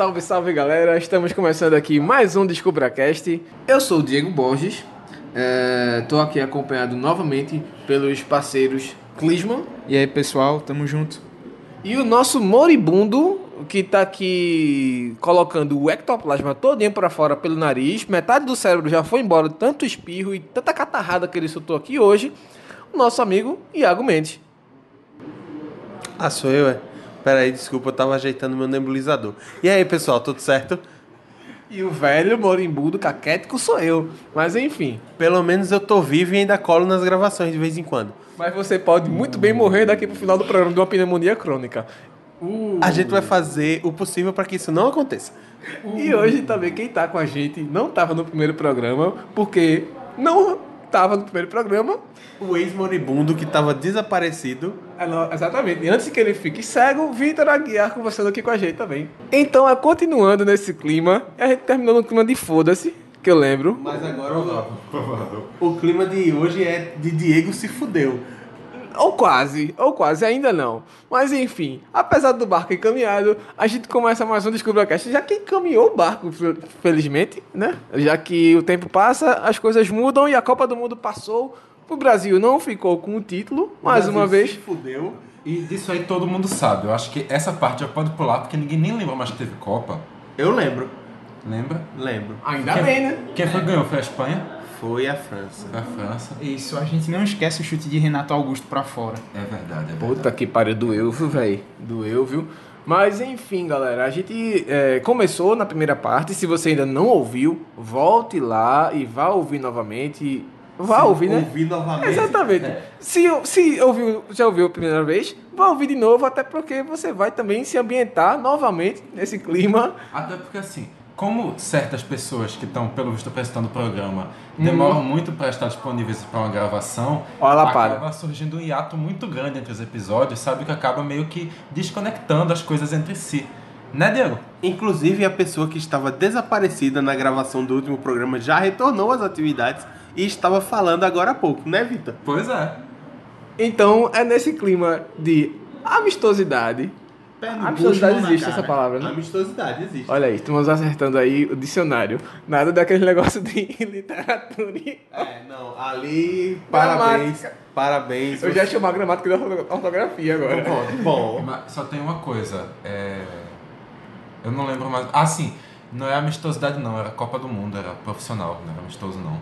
salve, salve galera! Estamos começando aqui mais um DescubraCast. Eu sou o Diego Borges, estou aqui acompanhado novamente pelos parceiros Clisman E aí, pessoal, tamo junto. e o nosso moribundo que tá aqui colocando o ectoplasma todinho para fora pelo nariz, metade do cérebro já foi embora, de tanto espirro e tanta catarrada que ele soltou aqui hoje, o nosso amigo Iago Mendes. Ah, sou eu, é? Peraí, desculpa, eu tava ajeitando meu nebulizador. E aí, pessoal, tudo certo? E o velho morimbundo caquético sou eu. Mas enfim, Pelo menos eu tô vivo e ainda colo nas gravações de vez em quando. Mas você pode muito bem morrer daqui pro final do programa de uma pneumonia crônica. A gente vai fazer o possível para que isso não aconteça. E hoje também quem tá com a gente não tava no primeiro programa, porque não tava no primeiro programa. O ex-moribundo que tava desaparecido. É, não, Exatamente. E antes que ele fique cego, Vitor Aguiar conversando aqui com a gente também. Então, é, continuando nesse clima, a gente terminou no clima de foda-se, que eu lembro. Mas agora o, o clima de hoje é de Diego se fudeu. Ou quase, ou quase, ainda não. Mas enfim, apesar do barco encaminhado, a gente começa mais um DescubraCast, já que encaminhou o barco, fel- felizmente, né? Já que o tempo passa, as coisas mudam e a Copa do Mundo passou. O Brasil não ficou com o título, mais O uma Brasil vez. Se fudeu. E disso aí todo mundo sabe. Eu acho que essa parte já pode pular, porque ninguém nem lembra mais que teve Copa. Eu lembro. Lembra? Lembro. Ainda Quem- bem, né? Quem foi que ganhou? Foi a Espanha? Foi a França. A França. Isso, a gente não esquece o chute de Renato Augusto pra fora. É verdade, é verdade. Puta que pariu, doeu, viu, velho? Doeu, viu? Mas enfim, galera, a gente é, começou na primeira parte. Se você ainda não ouviu, volte lá e vá ouvir novamente. Vá ouvir, né? Ouvir novamente. Exatamente. Se, se ouviu, já ouviu a primeira vez, vá ouvir de novo, até porque você vai também se ambientar novamente nesse clima. Até porque assim, como certas pessoas que estão, pelo visto, prestando o programa demoram muito para estar disponíveis para uma gravação, Olha lá, para. acaba surgindo um hiato muito grande entre os episódios, sabe? Que acaba meio que desconectando as coisas entre si. Né, Diego? Inclusive, a pessoa que estava desaparecida na gravação do último programa já retornou às atividades e estava falando agora há pouco, né, Vitor? Pois é. Então é nesse clima de amistosidade. Pé no Amistosidade bucho, existe essa palavra, né? Amistosidade existe. Olha aí, estamos acertando aí o dicionário. Nada daquele negócio de literatura. É, não, ali, parabéns, parabéns. Eu já chamo a gramática da orto- ortografia agora. Bom, bom. Mas só tem uma coisa. É... Eu não lembro mais. Ah, sim. Não é amistosidade, não. Era Copa do Mundo. Era profissional. Não era amistoso, não.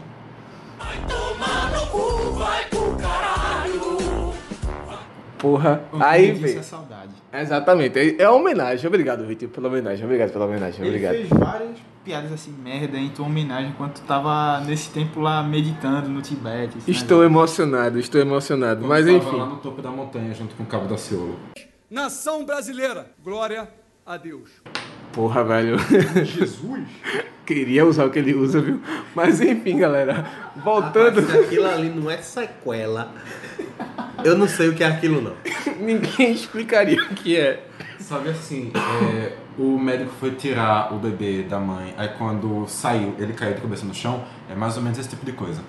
Porra. O Aí, vê. é saudade. Exatamente. É uma homenagem. Obrigado, Vitor, pela homenagem. Obrigado pela homenagem. Ele Obrigado. fez várias piadas assim, merda, em tua homenagem, enquanto tava nesse tempo lá meditando no Tibete. Estou negócio. emocionado, estou emocionado. Mas Quando tava enfim. lá no topo da montanha, junto com o Cabo da Ciolo. Nação brasileira, glória a Deus. Porra, velho. Jesus. Queria usar o que ele usa, viu? Mas enfim, galera. Voltando. Se aquilo ali não é sequela, eu não sei o que é aquilo, não. Ninguém explicaria o que é. Sabe assim, é, o médico foi tirar o bebê da mãe, aí quando saiu, ele caiu de cabeça no chão, é mais ou menos esse tipo de coisa.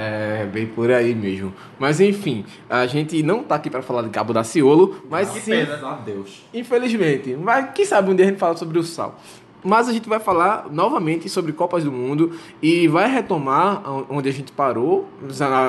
É, bem por aí mesmo. Mas enfim, a gente não tá aqui pra falar de Cabo da Ciolo, mas Que sim, pena, adeus. infelizmente. Mas quem sabe um dia a gente fala sobre o sal. Mas a gente vai falar novamente sobre Copas do Mundo e vai retomar onde a gente parou,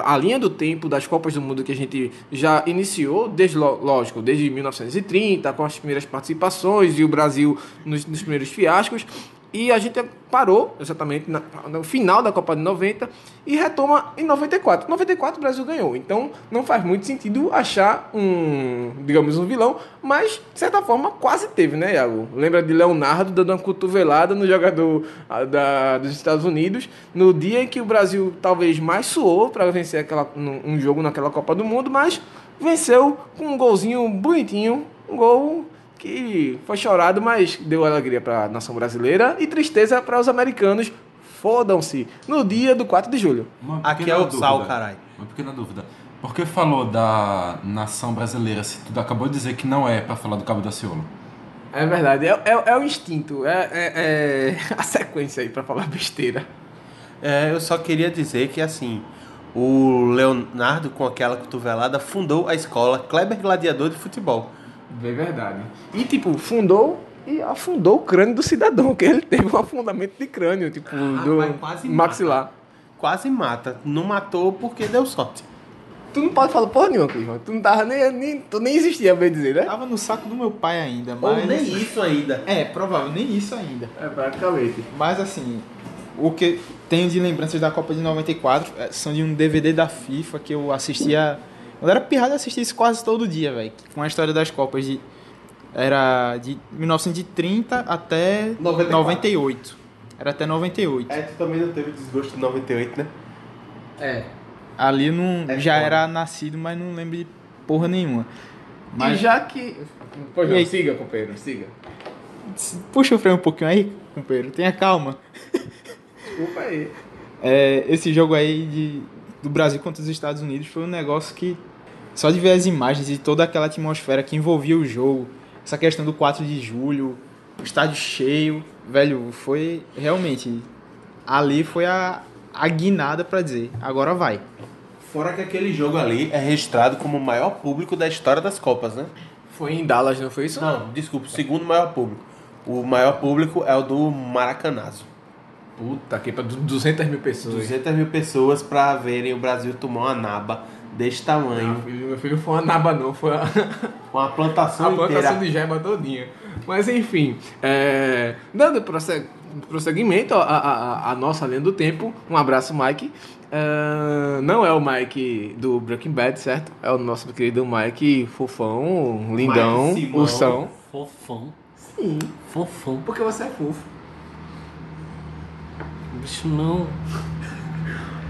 a, linha do tempo das Copas do Mundo que a gente já iniciou, desde, lógico, desde 1930, com as primeiras participações e o Brasil nos, nos primeiros fiascos. E a gente parou exatamente no final da Copa de 90 e retoma em 94. 94 o Brasil ganhou, então não faz muito sentido achar um, digamos, um vilão, mas de certa forma quase teve, né, Iago? Lembra de Leonardo dando uma cotovelada no jogador ah, da, dos Estados Unidos no dia em que o Brasil talvez mais suou para vencer aquela, um jogo naquela Copa do Mundo, mas venceu com um golzinho bonitinho, um gol que foi chorado, mas deu alegria para a nação brasileira e tristeza para os americanos. Fodam-se no dia do 4 de julho. Aqui é o sal, caralho. Uma pequena dúvida. Por que falou da nação brasileira se tu acabou de dizer que não é pra falar do Cabo da Ciolo? É verdade, é, é, é o instinto, é, é- é a sequência aí para falar besteira. É, eu só queria dizer que assim, o Leonardo, com aquela cotovelada, fundou a escola Kleber Gladiador de Futebol. É verdade. E tipo, fundou e afundou o crânio do cidadão, que ele teve um afundamento de crânio, tipo, Ah, do quase maxilar. Quase mata. Não matou porque deu sorte. Tu não pode falar porra nenhuma, Clisman. Tu não tava nem, nem, tu nem existia, bem dizer, né? Tava no saco do meu pai ainda, Ou mas... nem isso ainda. É, provável, nem isso ainda. É, praticamente. Mas assim, o que tenho de lembranças da Copa de 94 é, são de um DVD da FIFA que eu assistia. Eu era pirrado, eu assistia isso quase todo dia, velho. Com a história das Copas de. Era de 1930 até 94. 98. Era até 98. É, tu também não teve desgosto de 98, né? É. Ali eu não, É já foda. era nascido, mas não lembro de porra nenhuma. E Mas já que. Pois E não, aí? siga, companheiro, siga. puxa o freio um pouquinho aí, companheiro. Tenha calma. Desculpa aí. É, esse jogo aí de, do Brasil contra os Estados Unidos foi um negócio que só de ver as imagens e toda aquela atmosfera que envolvia o jogo, essa questão do 4 de julho, o estádio cheio, velho, foi realmente ali foi a, a guinada pra dizer, agora vai. Fora que aquele jogo ali é registrado como o maior público da história das Copas, né? Foi em Dallas, não foi isso? Não, desculpa, o segundo maior público. O maior público é o do Maracanazo. Puta que pariu, 200 mil pessoas. 200 mil pessoas pra verem o Brasil tomar uma naba desse tamanho. filho, meu filho foi uma naba não, foi a, Com a plantação a plantação inteira. de gema todinha. Mas enfim, é, dando prosse- prosseguimento à, à, à- à nossa linha do tempo, um abraço Mike. É, não é o Mike do Breaking Bad, certo? É o nosso querido Mike fofão, lindão, Mike Simão. ursão. Fofão. Sim, Fofão. porque você é fofo. Bicho, não.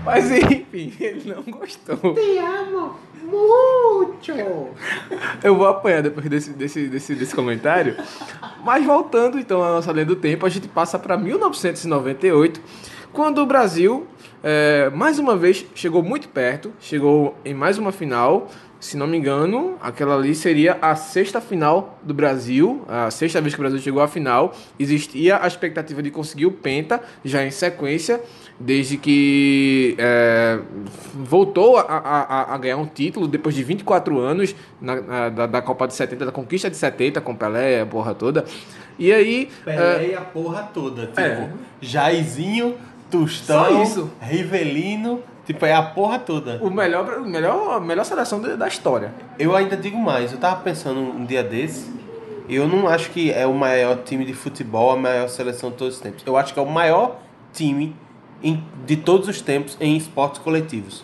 Mas enfim, ele não gostou. Te amo muito. Eu vou apanhar depois desse, desse, desse, desse comentário. Mas voltando então à nossa linha do tempo, a gente passa para 1998, quando o Brasil, é, mais uma vez, chegou muito perto, chegou em mais uma final. Se não me engano, aquela ali seria a sexta final do Brasil, a sexta vez que o Brasil chegou à final. Existia a expectativa de conseguir o Penta já em sequência, desde que é, voltou a, a- a- ganhar um título depois de 24 anos na, na- da, da Copa de 70, da conquista de 70 com Pelé, a porra toda. E aí. é, Pelé e a porra toda. Tipo, É. Jairzinho, Tostão, Só isso. Rivelino. Tipo, é a porra toda. o melhor, o melhor, a melhor seleção da história. Eu ainda digo mais, eu tava pensando um dia desse, eu não acho que é o maior time de futebol, a maior seleção de todos os tempos. Eu acho que é o maior time em- de todos os tempos em esportes coletivos.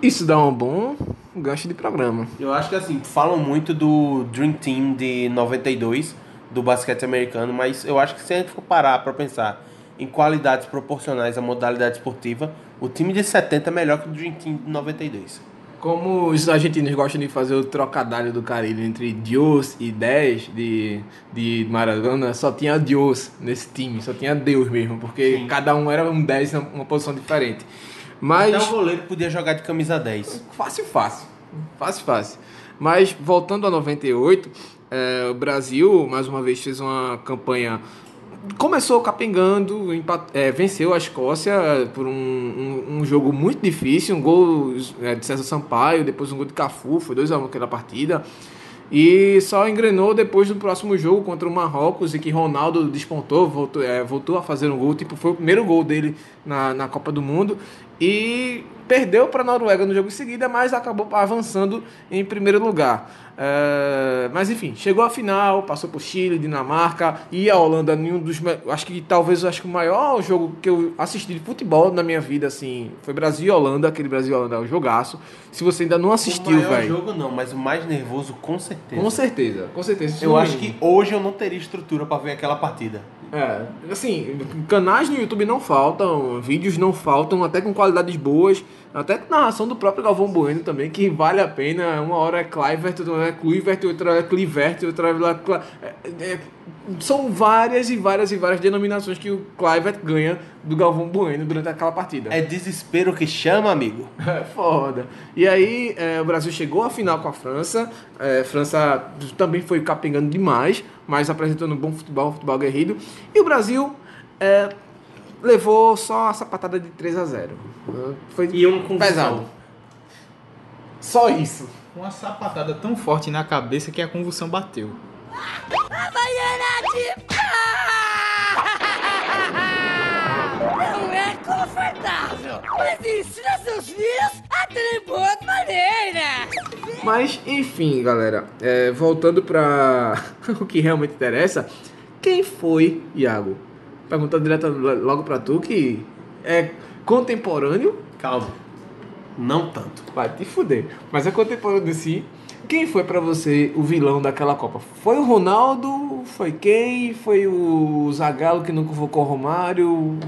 Isso dá um bom gancho de programa. Eu acho que assim, falam muito do Dream Team de 92, do basquete americano, mas eu acho que se a gente for parar pra pensar em qualidades proporcionais à modalidade esportiva, o time de 70 é melhor que o Dream Team de 92. Como os argentinos gostam de fazer o trocadilho do carilho entre Dios e 10 de, de Maradona, só tinha Dios nesse time, só tinha Deus mesmo, porque Sim. cada um era um 10 em uma posição diferente. Mas. Até o goleiro podia jogar de camisa 10. Fácil, fácil. Fácil, fácil. Mas voltando a 98, eh, o Brasil, mais uma vez, fez uma campanha. Começou capengando, eh, venceu a Escócia por um, um, um jogo muito difícil, um gol eh, de César Sampaio, depois um gol de Cafu, foi 2x1 aquela partida. E só engrenou depois do próximo jogo contra o Marrocos, e que Ronaldo despontou, voltou, eh, voltou a fazer um gol, tipo, foi o primeiro gol dele na, na Copa do Mundo. E perdeu para a Noruega no jogo em seguida, mas acabou avançando em primeiro lugar. É, mas enfim, chegou à final, passou por Chile, Dinamarca e a Holanda. Nenhum dos, acho que talvez acho que o maior jogo que eu assisti de futebol na minha vida assim foi Brasil e Holanda, aquele Brasil e Holanda, é um jogaço. Se você ainda não assistiu, o maior velho, jogo não, mas o mais nervoso com certeza. com certeza, com certeza. Eu acho que hoje eu não teria estrutura pra ver aquela partida. É, assim, canais no YouTube não faltam, vídeos não faltam, até com qualidades boas, até narração do próprio Galvão Bueno também, que vale a pena. Uma hora é Clivert, outra é Kluivert, outra é Clivert, outra é... é- é- são várias e várias e várias denominações que o Clivert ganha do Galvão Bueno durante aquela partida. É desespero que chama, amigo. É foda. E aí é, o Brasil chegou à final com a França. É, França também foi capengando demais, mas apresentando um bom futebol, um futebol aguerrido. E o Brasil é, levou só essa patada de 3 a 0 Foi E um com pesado. Só isso. Uma sapatada tão forte na cabeça que a convulsão bateu. Não mas ensina seus filhos a terem boas maneiras. Mas, enfim, galera, é, voltando pra o que realmente interessa, quem foi Iago? Pergunta direta logo pra tu, que é contemporâneo, Calma. Não tanto. vai te fuder, mas é contemporâneo sim. Quem foi pra você o vilão daquela Copa? Foi o Ronaldo? Foi quem? Foi o Zagallo que não convocou o Romário?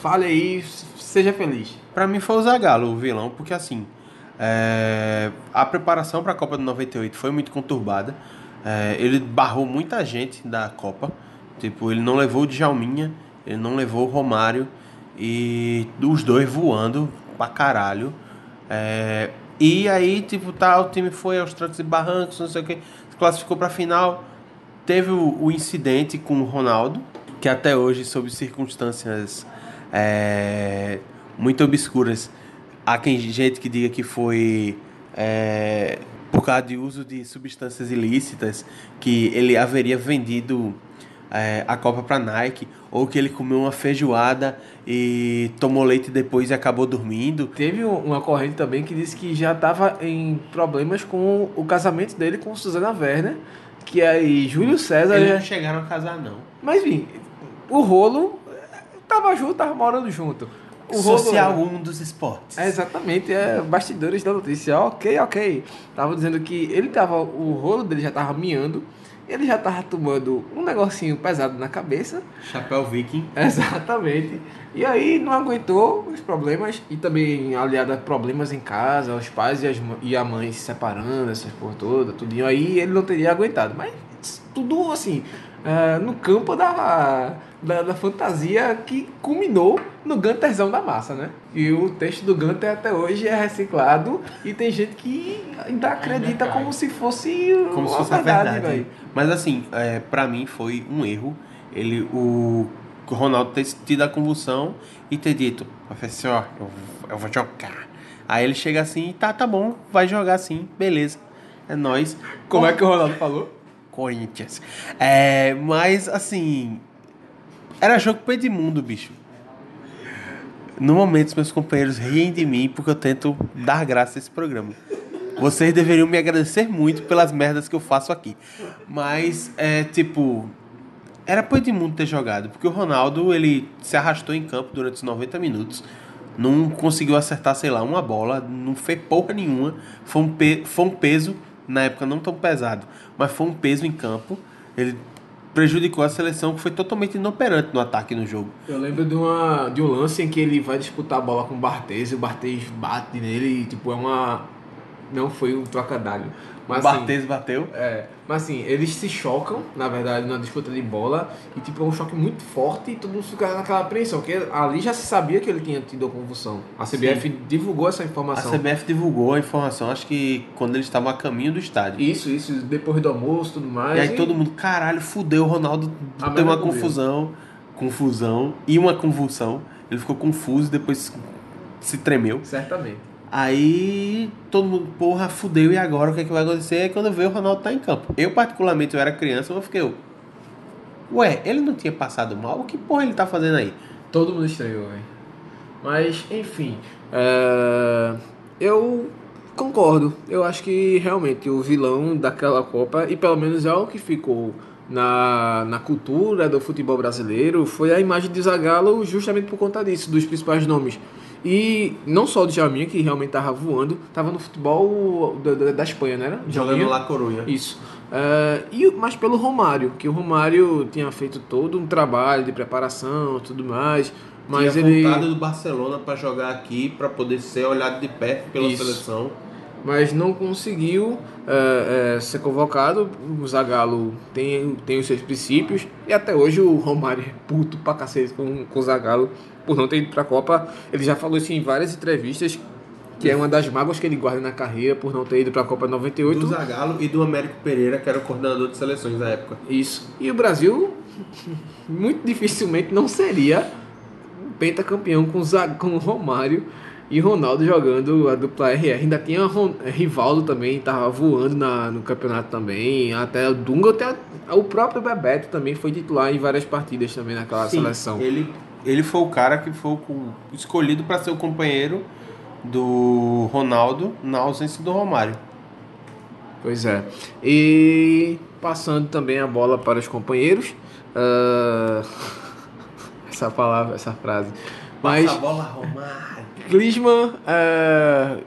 Fale aí, seja feliz. Pra mim foi o Zagallo o vilão, porque assim, é, a preparação para a Copa de 98 foi muito conturbada. É, ele barrou muita gente da Copa. Tipo, ele não levou o Djalminha, ele não levou o Romário e os dois voando pra caralho. É, e aí, tipo, tá, o time foi aos trancos e barrancos, não sei o que, classificou pra final. Teve o, o incidente com o Ronaldo, que até hoje, sob circunstâncias é, muito obscuras, há quem, gente que diga que foi é, por causa de uso de substâncias ilícitas, que ele haveria vendido é, a Copa para Nike, ou que ele comeu uma feijoada e tomou leite depois e acabou dormindo. Teve um- uma corrente também que disse que já estava em problemas com o casamento dele com Suzana Werner, que aí Júlio César. Eles já- não chegaram a casar, não. Mas enfim, o rolo tava junto, tava morando junto. O rolo- Social 1 dos esportes. É, exatamente, é bastidores da notícia. Ok, ok. Tava dizendo que ele tava. O rolo dele já tava miando. Ele já tava tomando um negocinho pesado na cabeça. Chapéu viking. Exatamente. E aí não aguentou os problemas e também aliado a problemas em casa, os pais e, as, e a mãe se separando, essas por toda, tudinho. Aí ele não teria aguentado. Mas tudo assim, é, no campo da, da, da fantasia que culminou no Gunterzão da massa, né? E o texto do Gunter até hoje é reciclado e tem gente que ainda acredita cai. como se fosse Como se uma fosse a verdade. velho. Mas assim, é, para mim foi um erro. Ele, o Ronaldo ter tido a convulsão e ter dito, professor, eu, eu vou jogar. Aí ele chega assim, tá, tá bom, vai jogar sim, beleza. É nóis. Como é que o Ronaldo falou? Corinthians. É, mas assim. Era jogo pro Edmundo, bicho. No momento, meus companheiros riem de mim porque eu tento dar graça a esse programa. Vocês deveriam me agradecer muito pelas merdas que eu faço aqui. Mas, é tipo. Era pro Edmundo ter jogado, porque o Ronaldo ele se arrastou em campo durante os 90 minutos. Não conseguiu acertar, sei lá, uma bola, não fez porra nenhuma. Foi um, pe- foi um peso, na época não tão pesado, mas foi um peso em campo. Ele prejudicou a seleção que foi totalmente inoperante no ataque no jogo. Eu lembro de, uma, de um lance em que ele vai disputar a bola com o Barthez e o Barthez bate nele e, tipo, é uma... Não foi um trocadilho. Mas, o assim, Barthez bateu. é, mas assim, eles se chocam, na verdade, na disputa de bola e, tipo, é um choque muito forte e todo mundo fica naquela apreensão, porque ali já se sabia que ele tinha tido a convulsão. A CBF divulgou essa A informação. CBF divulgou a informação, acho que quando eles estavam a caminho do estádio. Isso, isso, depois do almoço e tudo mais. E aí todo mundo, caralho, fudeu, o Ronaldo A teve uma confusão, confusão e uma convulsão. Ele ficou confuso e depois se tremeu. Certamente. Aí todo mundo, porra, fudeu, e agora o que, é que vai acontecer? Aí quando veio o Ronaldo tá em campo. Eu, particularmente, eu era criança, eu fiquei, ué, ele não tinha passado mal? O que porra ele tá fazendo aí? Todo mundo estranhou, velho. Mas, enfim. é, Eu concordo. Eu acho que realmente o vilão daquela Copa, e pelo menos é o que ficou na, na cultura do futebol brasileiro, foi a imagem de Zagallo justamente por conta disso, dos principais nomes. E não só do Jaminha, que realmente tava voando, tava no futebol da, da, da Espanha, né? era? Jogando Djalminha? lá Corunha. Isso. É, e, mas pelo Romário, que o Romário tinha feito todo um trabalho de preparação e tudo mais. Mas Tinha ele. voltado do Barcelona pra jogar aqui, pra poder ser olhado de perto pela Isso. seleção. Mas não conseguiu é, é, ser convocado. O Zagallo tem, tem os seus princípios. E até hoje o Romário é puto pra cacete com, com o Zagallo por não ter ido pra Copa. Ele já falou isso em várias entrevistas. Que é uma das mágoas que ele guarda na carreira por não ter ido pra Copa 98. Do Zagallo e do Américo Pereira, que era o coordenador de seleções na época. Isso. E o Brasil, muito dificilmente, não seria pentacampeão com, Zag- com o Romário E Ronaldo jogando a dupla RR. Ainda tinha Ron- Rivaldo também, tava voando na, no campeonato também. Até o Dunga, até o próprio Bebeto também foi titular em várias partidas também naquela Sim, seleção. Ele, ele foi o cara que foi escolhido para ser o companheiro do Ronaldo na ausência do Romário. Pois é. E passando também a bola para os companheiros. ah, essa palavra, essa frase. Mas Passa a bola, Romário. Klinsmann, é,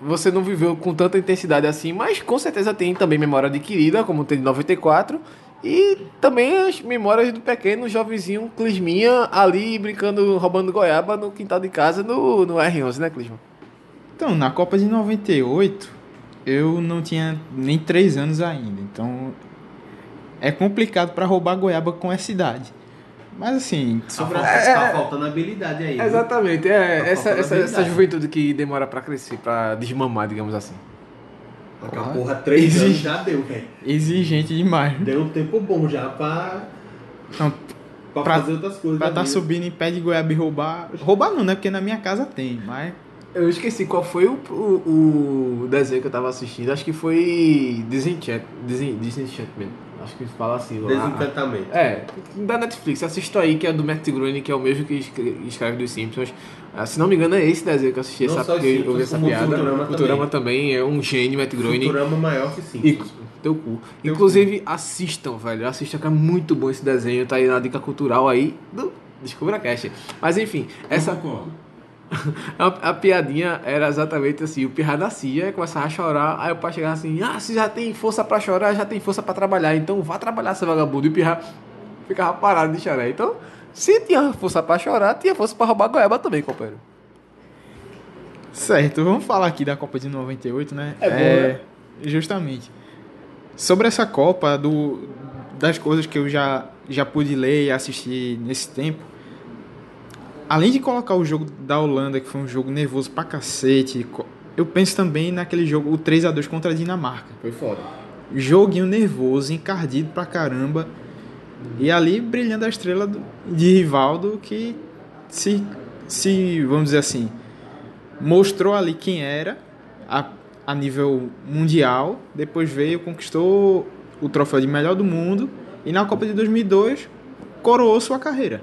você não viveu com tanta intensidade assim, mas com certeza tem também memória adquirida, como tem de 94. E também as memórias do pequeno jovenzinho Clisminha ali brincando, roubando goiaba no quintal de casa no, no R11, né, Clisman? Então, na Copa de 98, eu não tinha nem 3 anos ainda. Então, é complicado para roubar goiaba com essa idade. Mas assim, sobre a- Tá faltando habilidade aí. Exatamente, é Tá essa, essa, essa juventude que demora pra crescer, pra desmamar, digamos assim. Aquela porra, três Exige. anos já deu, velho. exigente demais. Deu um tempo bom já pra, Então, pra, Pra- fazer outras coisas. pra tá vida. subindo em pé de goiaba e roubar. Roubar não, né? Porque na minha casa tem, mas. Eu esqueci qual foi o, o, o desenho que eu tava assistindo, acho que foi Disenchant, Desen, Disenchantment, acho que fala assim. lá. Desencantamento. É, da Netflix, assista aí, que é do Matt Groening, que é o mesmo que escre- escreve dos Simpsons. Ah, se não me engano, é esse desenho que eu assisti, Não essa, eu ouvi essa piada. Futurama Futurama também é um gênio, Matt Groening. Futurama maior que E Simpsons. teu cu. Inclusive, assistam, velho. Assistam que é muito bom esse desenho. Tá aí na dica cultural aí do Descubra Cast. Mas enfim, essa. A, a piadinha era exatamente assim: o pirra nascia, começava a chorar. Aí o pai chegava assim: Ah, se já tem força pra chorar, já tem força pra trabalhar. Então vá trabalhar, seu vagabundo. E o pirra ficava parado de chorar. Então, se tinha força pra chorar, tinha força pra roubar goiaba também, companheiro. Certo, vamos falar aqui da Copa de 98, né? É né? Justamente. Sobre essa Copa, do, das coisas que eu já, já pude ler e assistir nesse tempo, além de colocar o jogo da Holanda, que foi um jogo nervoso pra cacete, eu penso também naquele jogo, o 3 a 2 contra a Dinamarca. Foi foda. Joguinho nervoso, encardido pra caramba. E ali brilhando a estrela de Rivaldo que se, se, vamos dizer assim, mostrou ali quem era a, a nível mundial. Depois veio, conquistou o troféu de melhor do mundo. E na Copa de 2002 coroou sua carreira.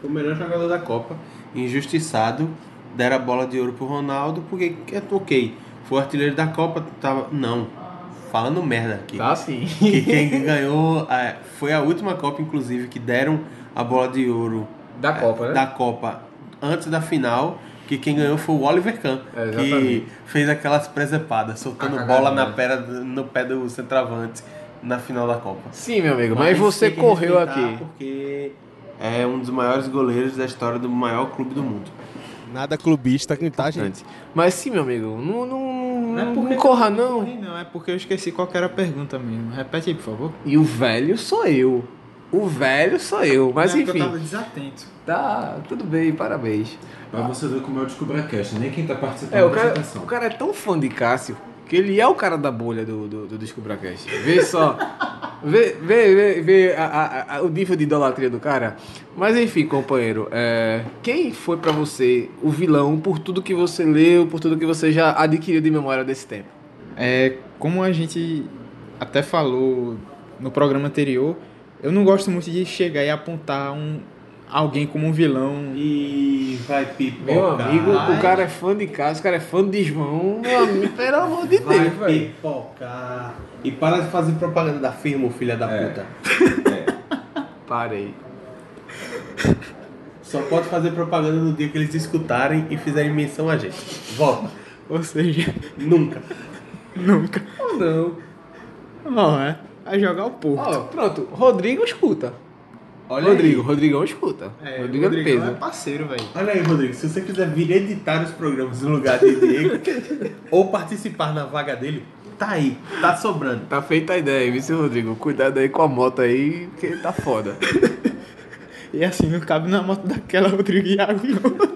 Foi o melhor jogador da Copa. Injustiçado. Deram a bola de ouro pro Ronaldo, porque, é, ok, foi artilheiro da Copa, tava... Não, falando merda aqui. Tá sim. Que quem ganhou é, foi a última Copa, inclusive, que deram a bola de ouro Da Copa, né? da Copa antes da final. Que quem ganhou foi o Oliver Kahn, É, que fez aquelas presepadas, soltando A bola na pera, no pé do centroavante na final da Copa. Sim, meu amigo. Mas, você tem que correu aqui. Porque é um dos maiores goleiros da história do maior clube do mundo. Nada clubista que tá, gente? Mas sim, meu amigo. Não, não, Não é não, corra, eu não. corri, Não, é porque eu esqueci qual era a pergunta mesmo. Repete aí, por favor. E o velho sou eu. O velho sou eu. Mas Não, é porque enfim. Eu tava desatento. Tá, tudo bem, parabéns. Pra você ver como é o Descubra Cast, nem quem tá participando É, o cara, atenção. o cara é tão fã de Cássio que ele é o cara da bolha do, do, do DescubraCast. Vê só. vê, vê, vê, vê a- a- a- o nível de idolatria do cara. Mas enfim, companheiro, é, quem foi pra você o vilão por tudo que você leu, por tudo que você já adquiriu de memória desse tempo? É, como a gente até falou no programa anterior, eu não gosto muito de chegar e apontar um, alguém como um vilão. E vai pipocar. Meu amigo, Vai. o cara é fã de Cássio, o cara é fã de João. Meu amigo, pelo amor de Vai Deus, velho. pipocar. E para de fazer propaganda da firma, filha da É. puta. Parei. Só pode fazer propaganda no dia que eles escutarem e fizerem menção a gente. Volta. Ou seja, Nunca. nunca. Ou não. Não, é. Vai jogar o porco. Ó, pronto, Rodrigo escuta. Olha Rodrigo, aí. Rodrigão escuta. Rodrigo é de Rodrigão peso. é parceiro, velho. Olha aí, Rodrigo. Se você quiser vir editar os programas no lugar de Diego ou participar na vaga dele, tá aí. Tá sobrando. Tá feita a ideia, viu, seu Rodrigo? Cuidado aí com a moto aí, que tá foda. E assim, não cabe na moto daquela Rodrigo Iago, não.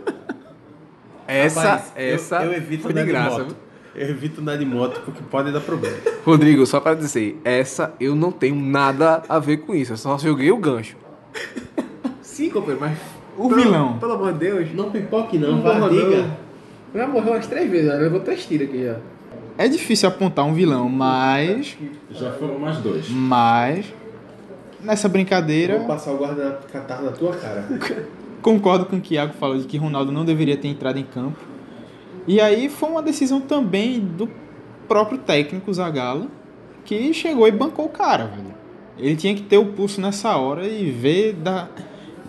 Essa, Rapaz, eu- essa eu, evito foi de graça. moto. Eu evito andar de moto porque pode dar problema. Rodrigo, só pra dizer, essa eu não tenho nada a ver com isso. Eu só joguei o gancho. Sim, companheiro, mas. O vilão. Pelo amor de Deus. Não pipoque não, Não não. Já morreu umas três vezes, já levou três tiros aqui já. É difícil apontar um vilão, mas. Já foram mais dois. Mas. Nessa brincadeira. Vou passar o guardanapo catar na tua cara. Concordo com o que o Iago falou de que Ronaldo não deveria ter entrado em campo. E aí foi uma decisão também do próprio técnico Zagallo, que chegou e bancou o cara, velho. Ele tinha que ter o pulso nessa hora e ver da,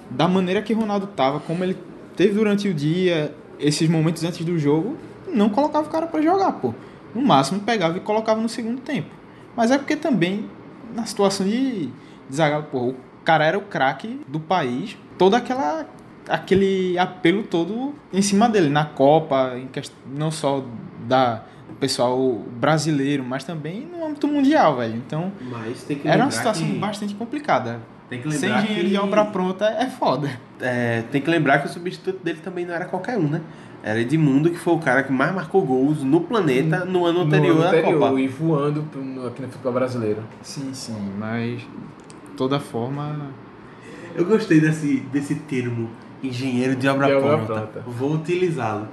da maneira que Ronaldo tava, como ele teve durante o dia, esses momentos antes do jogo, não colocava o cara pra jogar, pô. No máximo pegava e colocava no segundo tempo. Mas é porque também, na situação de, de Zagallo, pô, o cara era o craque do país, toda aquela aquele apelo todo em cima dele na Copa, quest... não só da do pessoal brasileiro, mas também no âmbito mundial, velho. Então, era uma situação que, bastante complicada. Tem que Sem lembrar engenheiro que, de obra pronta é foda. é, tem que lembrar que o substituto dele também não era qualquer um, né? Era Edmundo, que foi o cara que mais marcou gols no planeta no ano anterior no ano à anterior, Copa. e voando aqui no futebol brasileiro. Sim, sim, mas de toda forma Eu gostei desse, desse termo, engenheiro de obra, De obra pronta. pronta. Vou utilizá-lo.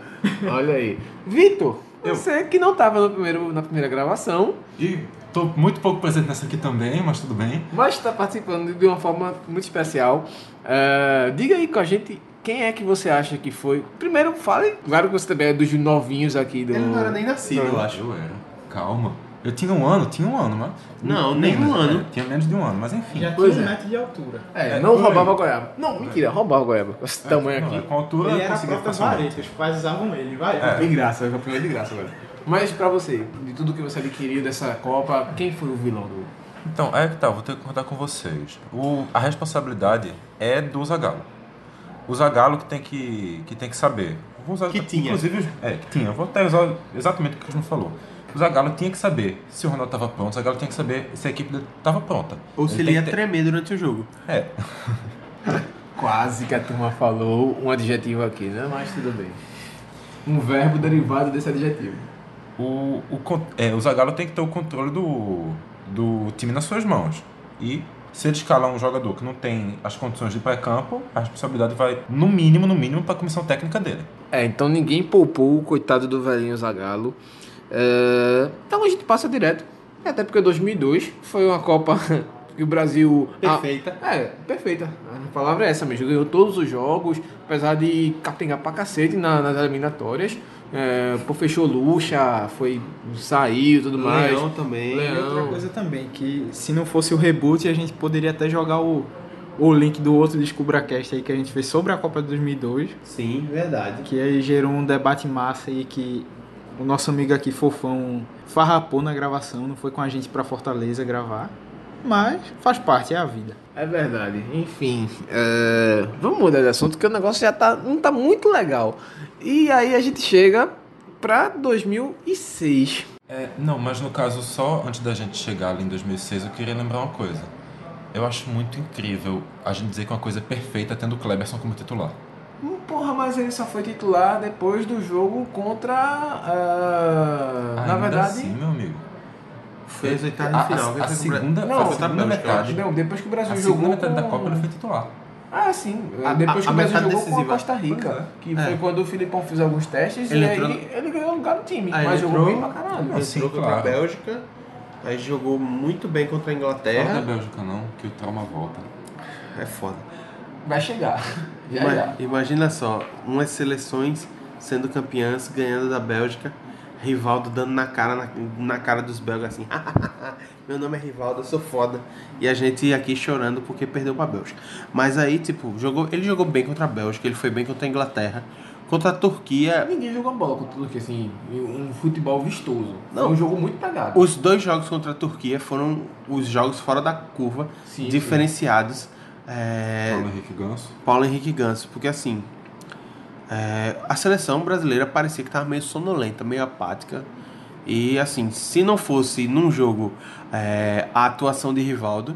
Olha aí. Vitor, você que não tava no primeiro, na primeira gravação, E tô muito pouco presente nessa aqui também, mas tudo bem. mas está participando de uma forma muito especial. É, diga aí com a gente quem é que você acha que foi. Primeiro, fale. Claro que você também é dos novinhos aqui do. Ele não era nem nascido, eu acho. Eu era. Calma. Eu tinha um ano, tinha um ano, mas. Não, nem menos, um ano. é, tinha menos de um ano, mas enfim. Pois é. metro de altura. É, É, não roubava goiaba. Não, mentira, roubava goiaba. Com esse tamanho Não, aqui. Com a altura Ele eu era facilmente. vareta, os pais usavam ele, vai. É. De graça, eu aprendi de graça, velho. Mas pra você, de tudo que você adquiriu dessa Copa, quem foi o vilão do. Então, é que tá, vou ter que concordar com vocês. O, a responsabilidade é do Zagallo. O Zagallo que tem que, que, tem que saber. Vou usar, Que tinha. Inclusive, os- é, que tinha. Vou até usar exatamente o que o Bruno falou. O Zagallo tinha que saber se o Ronaldo estava pronto, o Zagallo tinha que saber se a equipe estava pronta. Ou se ele ia ter- tremer durante o jogo. É, Quase que a turma falou um adjetivo aqui, né? Mas tudo bem. Um verbo derivado desse adjetivo. o, o, é, o Zagallo tem que ter o controle do, do time nas suas mãos. E se ele escalar um jogador que não tem as condições de pré-campo, a responsabilidade vai, no mínimo, no mínimo, para a comissão técnica dele. É, então ninguém poupou o coitado do velhinho Zagallo. É, então a gente passa direto. Até porque 2002 foi uma Copa que o Brasil. Perfeita. Ah, é, perfeita. A palavra é essa mesmo. Ganhou todos os jogos, apesar de capengar pra cacete na- nas eliminatórias. É, pô, fechou luxa, foi, saiu e tudo mais. Leão também. Leão. E outra coisa também, que se não fosse o reboot, a gente poderia até jogar o, o link do outro DescubraCast aí que a gente fez sobre a Copa de 2002, Sim, verdade. que aí gerou um debate massa aí que o nosso amigo aqui, Fofão, farrapou na gravação, não foi com a gente pra Fortaleza gravar, mas faz parte, é a vida. É verdade. Enfim, é, vamos mudar de assunto, porque o negócio já tá, não tá muito legal. E aí a gente chega pra 2006. É, não, mas no caso, só antes da gente chegar ali em 2006, eu queria lembrar uma coisa. Eu acho muito incrível a gente dizer que uma coisa é perfeita tendo o Kleberson como titular. Hum, Porra, mas ele só foi titular depois do jogo contra. ah, na verdade. assim, meu amigo. Fez A, oitava de a- final. a foi pro segunda, Não, a foi segunda metade, Não, depois que o Brasil a jogou. segunda metade da com- Copa ele foi titular. Ah, sim. A- depois a- que o a Brasil jogou com a decisiva. Costa Rica. É. Que É. foi quando o Filipão fez alguns testes Ele e entrou aí ele ganhou lugar do time. Aí mas jogou entrou- bem pra caralho. Ele Sim, entrou contra claro. a Bélgica. Aí jogou muito bem contra a Fala da Inglaterra. Bélgica não, que o trauma volta. É foda. Vai chegar. Já, Ima- já. Imagina só, umas seleções sendo campeãs, ganhando da Bélgica, Rivaldo dando na cara, na, na cara dos belgas assim, meu nome é Rivaldo, eu sou foda. E a gente aqui chorando porque perdeu pra Bélgica. Mas aí, tipo, jogou, ele jogou bem contra a Bélgica, ele foi bem contra a Inglaterra. Contra a Turquia, Ninguém jogou bola com tudo que assim, um futebol vistoso. Não. Foi um jogo muito pegado. os dois jogos contra a Turquia foram os jogos fora da curva, Sim, diferenciados. É, Paulo Henrique Ganso. Paulo Henrique Ganso, porque assim, é, a seleção brasileira parecia que estava meio sonolenta, meio apática. E assim, se não fosse num jogo é, a atuação de Rivaldo,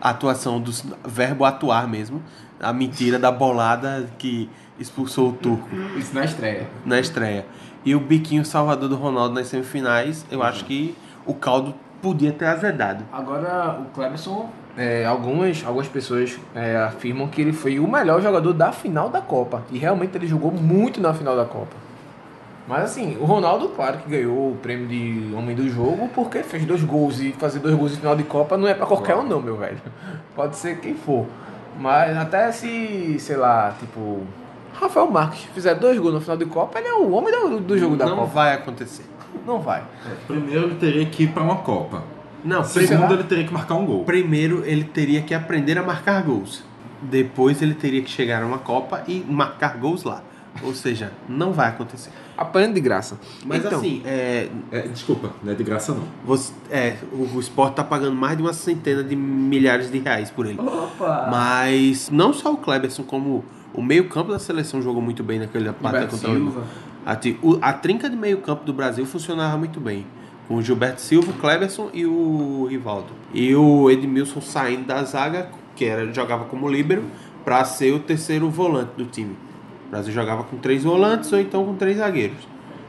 a atuação do verbo atuar mesmo, a mentira da bolada que expulsou o turco Isso na estreia. na estreia, e o biquinho salvador do Ronaldo nas semifinais, eu acho que o caldo podia ter azedado. Agora, o Cleberson, é, algumas, algumas pessoas é, afirmam que ele foi o melhor jogador da final da Copa. E realmente ele jogou muito na final da Copa. Mas assim, o Ronaldo, claro que ganhou o prêmio de homem do jogo porque fez dois gols e fazer dois gols em final de Copa não é pra qualquer um não, meu velho. Pode ser quem for. Mas até se, sei lá, tipo, Rafael Marques fizer dois gols no final de Copa, ele é o homem do, do jogo da Não Copa. vai acontecer. Não vai. É, Primeiro ele teria que ir pra uma Copa. Não, Segundo, primeiro, ele teria que marcar um gol. primeiro ele teria que aprender a marcar gols. Depois ele teria que chegar a uma Copa e marcar gols lá. Ou seja, não vai acontecer. Apanhando de graça. Mas Então, assim, é, É, desculpa, não é de graça não. você, é, o, o esporte tá pagando mais de uma centena de milhares de reais por ele. Mas não só o Kleberson, como o meio-campo da seleção jogou muito bem naquele partida Gilberto contra o. a, trinca de meio-campo do Brasil funcionava muito bem. Com o Gilberto Silva, o Kleberson e o Rivaldo. E o Edmilson saindo da zaga, que era, jogava como líbero, para ser o terceiro volante do time. O Brasil jogava com três volantes ou então com três zagueiros.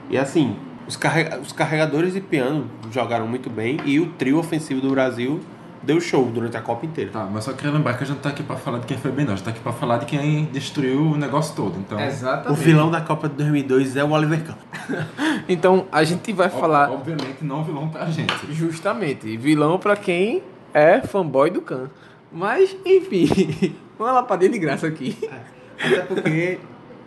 E assim, os, carrega- os carregadores de piano jogaram muito bem e o trio ofensivo do Brasil deu show durante a Copa inteira. Tá, mas só queria lembrar que a gente não tá aqui pra falar de quem foi bem, não. A gente tá aqui pra falar de quem destruiu o negócio todo. Então, O Exatamente. vilão da Copa de 2002 é o Oliver Kahn. Então a gente vai ob- falar obviamente não vilão pra gente. justamente vilão pra quem é fanboy do Khan. Mas, enfim, vamos lá pra dentro de graça aqui. Até porque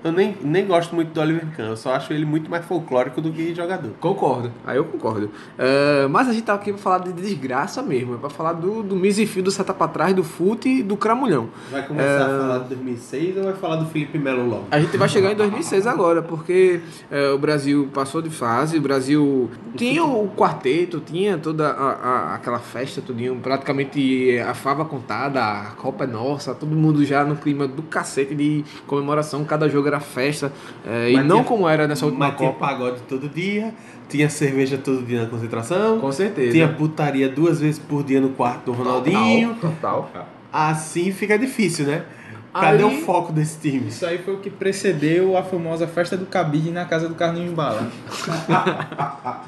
eu nem, nem gosto muito do Oliver Kahn, eu só acho ele muito mais folclórico do que jogador. Concordo, aí eu concordo. É, mas a gente tá aqui pra falar de desgraça mesmo, é pra falar do, do misifio do seta pra trás, do fute e do cramulhão. Vai começar a falar de 2006 ou vai falar do Felipe Melo logo? A gente vai chegar em 2006 agora, porque é, o Brasil passou de fase, o Brasil tinha o quarteto, tinha toda a, a- aquela festa, tudinho, praticamente a fava contada, a Copa é nossa, todo mundo já no clima do cacete de comemoração, cada jogo era festa, é, e não tinha- como era nessa última Mas tinha Copa. pagode todo dia, tinha cerveja todo dia na concentração, Com certeza. tinha putaria duas vezes por dia no quarto do Ronaldinho. Total. Assim fica difícil, né? Cadê Aí- o foco desse time? Isso aí foi o que precedeu a famosa festa do cabide na casa do Carlinhos Bala.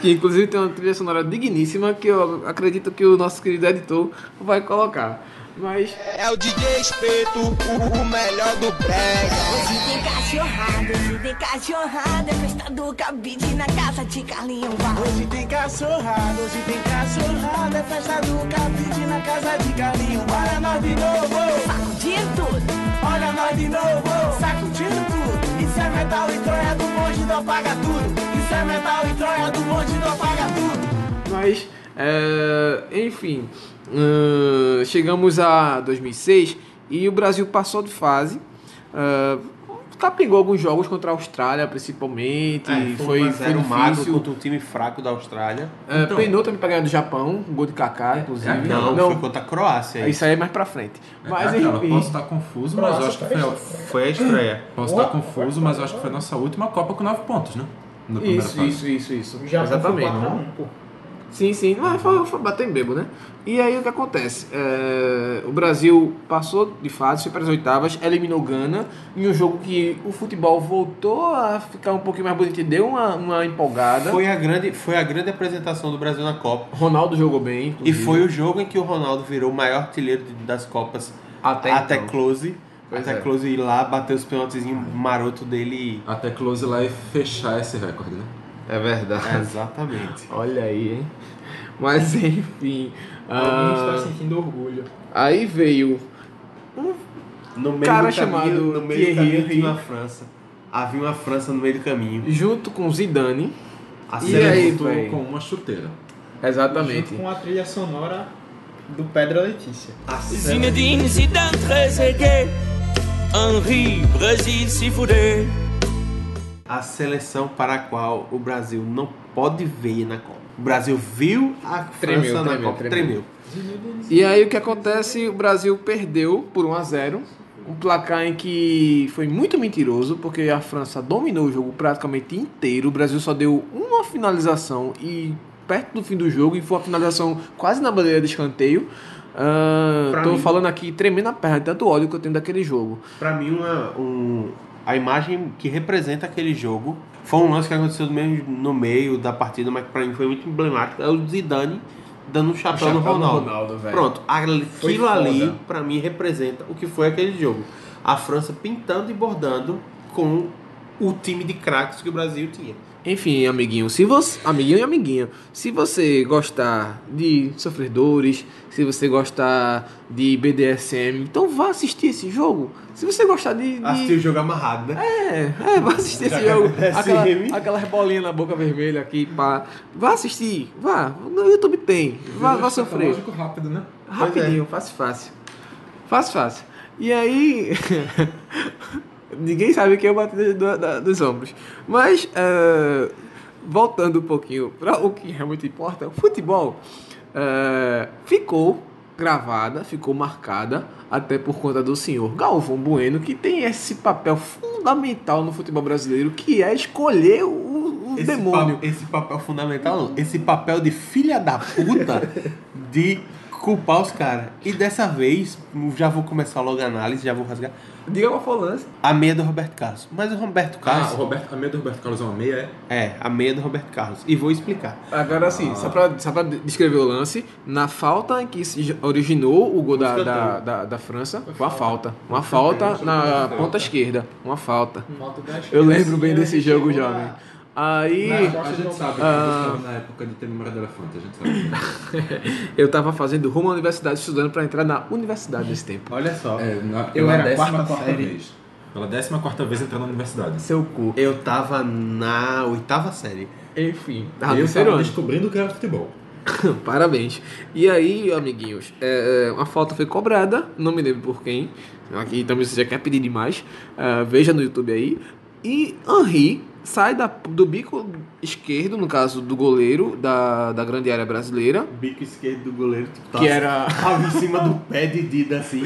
Que inclusive tem uma trilha sonora digníssima que eu acredito que o nosso querido editor vai colocar. Mas É o DJ Espeto, o, o melhor do brega. Hoje tem cachorrada, hoje tem cachorrada. Festa do cabide na casa de Carlinhos Val. Hoje tem cachorrada, hoje tem cachorrada. É festa do cabide na casa de Galinho. Olha nós de novo, Sacudindo tudo. olha nós de novo, sacudindo tudo. Isso é metal e Troia do monte não paga tudo. Isso é metal e Troia do monte não paga tudo. Mas, é, enfim, hum, chegamos a 2006 e o Brasil passou de fase. Uh, capengou alguns jogos contra a Austrália, principalmente. É, foi, foi, magro difícil. contra um time fraco da Austrália. É, Então- Penou também pra ganhar do Japão, um gol de Kaká, inclusive. Não, foi contra a Croácia. isso aí é mais pra frente. Mas, é enfim. posso estar confuso, mas eu acho que foi. Foi a estreia. Posso estar confuso, mas eu acho que foi a nossa última Copa com 9 pontos, né? Isso, isso, isso, isso. Já Exatamente. Foi 4 a 1, pô. Sim, sim. Mas foi, foi bater em bebo, né? E aí o que acontece? É, o Brasil passou de fase, foi para as oitavas, eliminou Gana em um jogo que o futebol voltou a ficar um pouquinho mais bonito e deu uma, uma empolgada. Foi a, grande, foi a grande apresentação do Brasil na Copa. Ronaldo jogou bem. E inclusive. foi o jogo em que o Ronaldo virou o maior artilheiro das Copas Até até então. close. Pois até é. close ir lá, bater os pênaltis maroto dele. Até close lá e fechar esse recorde, né? É verdade. Exatamente. Olha aí, hein? Mas enfim. Alguém ah, está sentindo orgulho. aí veio No meio Cara do caminho, chamado no meio do Thierry caminho tinha uma França. Havia uma França no meio do caminho. junto com Zidane. A E seleção- aí, com uma chuteira. Exatamente. Junto com a trilha sonora do Pedra Letícia. Zinedine Zidane très. Henri, Brasil se fuder. A seleção para a qual o Brasil não pode ver na Copa. O Brasil viu a França Tremeu, na tremeu, Copa, tremeu. tremeu. E aí o que acontece? O Brasil perdeu por 1 a 0 um placar em que foi muito mentiroso, porque a França dominou o jogo praticamente inteiro. O Brasil só deu uma finalização e perto do fim do jogo, e foi uma finalização quase na bandeira de escanteio. Pra tô mim- falando aqui tremendo a perna, de tanto ódio que eu tenho daquele jogo. Pra mim, uma, um, a imagem que representa aquele jogo foi um lance que aconteceu no meio, no meio da partida, mas que pra mim foi muito emblemático. É o Zidane dando um chapéu, chapéu no no Ronaldo. Ronaldo. Pronto, Foi aquilo ali, foda. pra mim, representa o que foi aquele jogo. A França pintando e bordando com o time de craques que o Brasil tinha. Enfim, amiguinho, se você. Amiguinho e amiguinha. Se você gostar de sofredores, se você gostar de BDSM, então vá assistir esse jogo. Se você gostar de. de- Assistir o jogo amarrado, né? É, é, vá assistir esse jogo. que é Aquela, aquelas bolinhas na boca vermelha aqui, pá. Vá assistir, vá. No YouTube tem. Vá, vá sofrer. Lógico rápido, né? Rapidinho, fácil, fácil. Fácil, fácil. E aí. Ninguém sabe quem eu bati do- da- dos ombros. Mas, é, voltando um pouquinho para o que realmente importa, o futebol é, ficou gravada, ficou marcada, até por conta do senhor Galvão Bueno, que tem esse papel fundamental no futebol brasileiro, que é escolher o, o Esse, demônio. pa- esse papel fundamental, esse papel de filha da puta de culpar os caras. E dessa vez, já vou começar logo a análise, já vou rasgar. Diga qual foi o lance. A meia do Roberto Carlos. Mas o Roberto Ah, Carlos. o Roberto, a meia do Roberto Carlos é uma meia, é? É, a meia do Roberto Carlos. E vou explicar. Agora sim, só, pra, só pra descrever o lance, na falta em que se originou o gol da, da, da, da França, foi uma falta. Uma falta na ponta esquerda. Uma falta. Eu lembro bem desse jogo, jovem. Aí A gente sabe que Ah. eu estava na época de ter memória de elefante, a gente sabe. eu tava fazendo rumo à universidade, estudando pra entrar na universidade nesse tempo. Olha só. É, na, Eu pela era décima quarta quarta série. vez. Pela décima quarta vez entrando na universidade. Seu cu. Eu tava na oitava série. Enfim, tava no eu estava descobrindo o que era futebol. Parabéns. E aí, amiguinhos, é, uma falta foi cobrada, não me lembro por quem. Aqui também você já quer pedir demais. É, veja no YouTube aí. E Henri sai da, do bico esquerdo, no caso do goleiro da, da grande área brasileira. Bico esquerdo do goleiro. Tipo, Que era- em cima do pé de Dida, assim.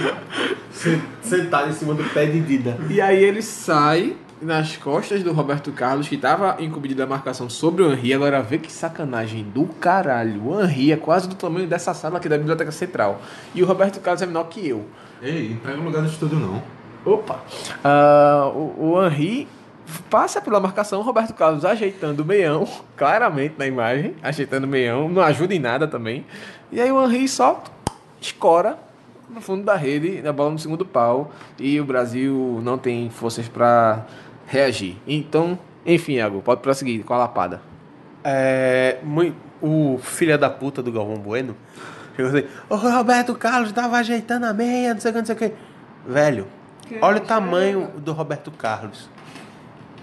se- Sentado em cima do pé de Dida. E aí ele sai nas costas do Roberto Carlos, que estava incumbido da marcação sobre o Henri. Agora vê que sacanagem do caralho. O Henri é quase do tamanho dessa sala aqui da Biblioteca Central. E o Roberto Carlos é menor que eu. Ei, não pega lugar do estúdio não. Opa! Ah, o, o Henri passa pela marcação, o Roberto Carlos ajeitando o meião, claramente na imagem, ajeitando o meião, não ajuda em nada também. E aí o Henri só escora no fundo da rede, na bola no segundo pau, e o Brasil não tem forças para reagir. Então, enfim, Iago, pode prosseguir com a lapada. É, mui- o filho da puta do Galvão Bueno chegou assim: O Roberto Carlos tava ajeitando a meia, não sei o que, não sei o que. Velho, olha o tamanho do Roberto Carlos.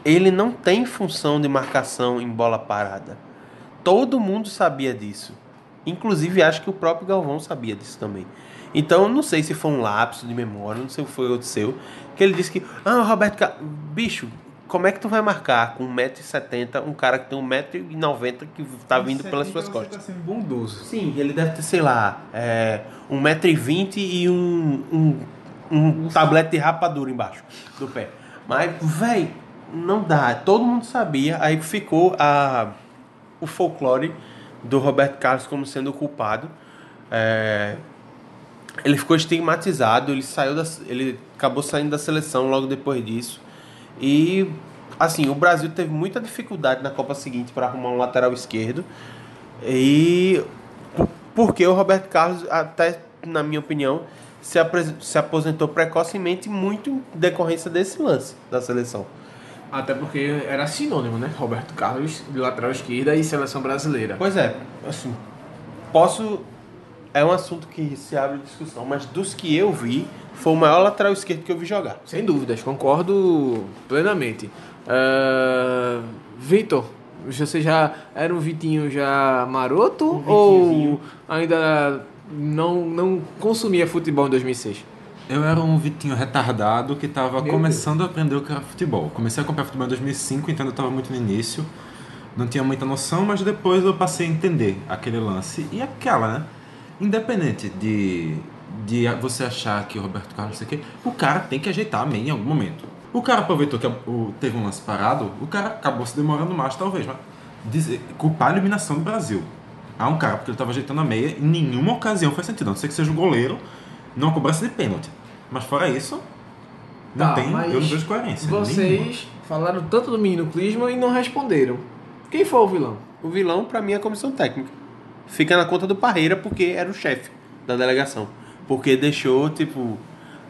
Ele não tem função de marcação em bola parada. Todo mundo sabia disso. Inclusive, acho que o próprio Galvão sabia disso também. Então, não sei se foi um lapso de memória, não sei se foi outro seu, que ele disse que, ah, Roberto bicho, como é que tu vai marcar com 1,70m um cara que tem 1,90m que tá vindo pelas suas Você costas? tá sendo bondoso. Sim, ele deve ter, sei lá, é, 1,20m e um, um, um tablete de rapadura embaixo do pé. Mas, véi, não dá. Todo mundo sabia. Aí ficou a, o folclore do Roberto Carlos como sendo o culpado. É, ele ficou estigmatizado, ele saiu da, ele acabou saindo da seleção logo depois disso. E assim, o Brasil teve muita dificuldade na Copa seguinte para arrumar um lateral esquerdo. E por- porque o Roberto Carlos, até na minha opinião, se, se aposentou precocemente muito em decorrência desse lance da seleção. Até porque era sinônimo, né? Roberto Carlos, de lateral esquerda e seleção brasileira. Pois é, assim, posso. É um assunto que se abre discussão, mas dos que eu vi, foi o maior lateral esquerdo que eu vi jogar. Sem dúvidas, concordo plenamente. Ah, Vitor, você já era um Vitinho já maroto ou Vitinhozinho. ainda não, não consumia futebol em 2006? Eu era um Vitinho retardado que estava começando a aprender o que era futebol. Comecei a acompanhar futebol em 2005, então eu estava muito no início. Não tinha muita noção, mas depois eu passei a entender aquele lance. E aquela, né? Independente de, de você achar que o Roberto Carlos não sei o quê, o cara tem que ajeitar a meia em algum momento. O cara aproveitou que o- teve um lance parado, o cara acabou se demorando mais, talvez, mas dizer, culpar a eliminação do Brasil a um cara porque ele estava ajeitando a meia, em nenhuma ocasião faz sentido, a não ser que seja um goleiro, não cobrança de pênalti. Mas fora isso, não Tá, tem, eu não vejo coerência. Vocês nenhuma. falaram tanto do menino Clisman e não responderam. Quem foi o vilão? O vilão, pra mim, é a comissão técnica. Fica na conta do Parreira porque era o chefe da delegação. Porque deixou, tipo,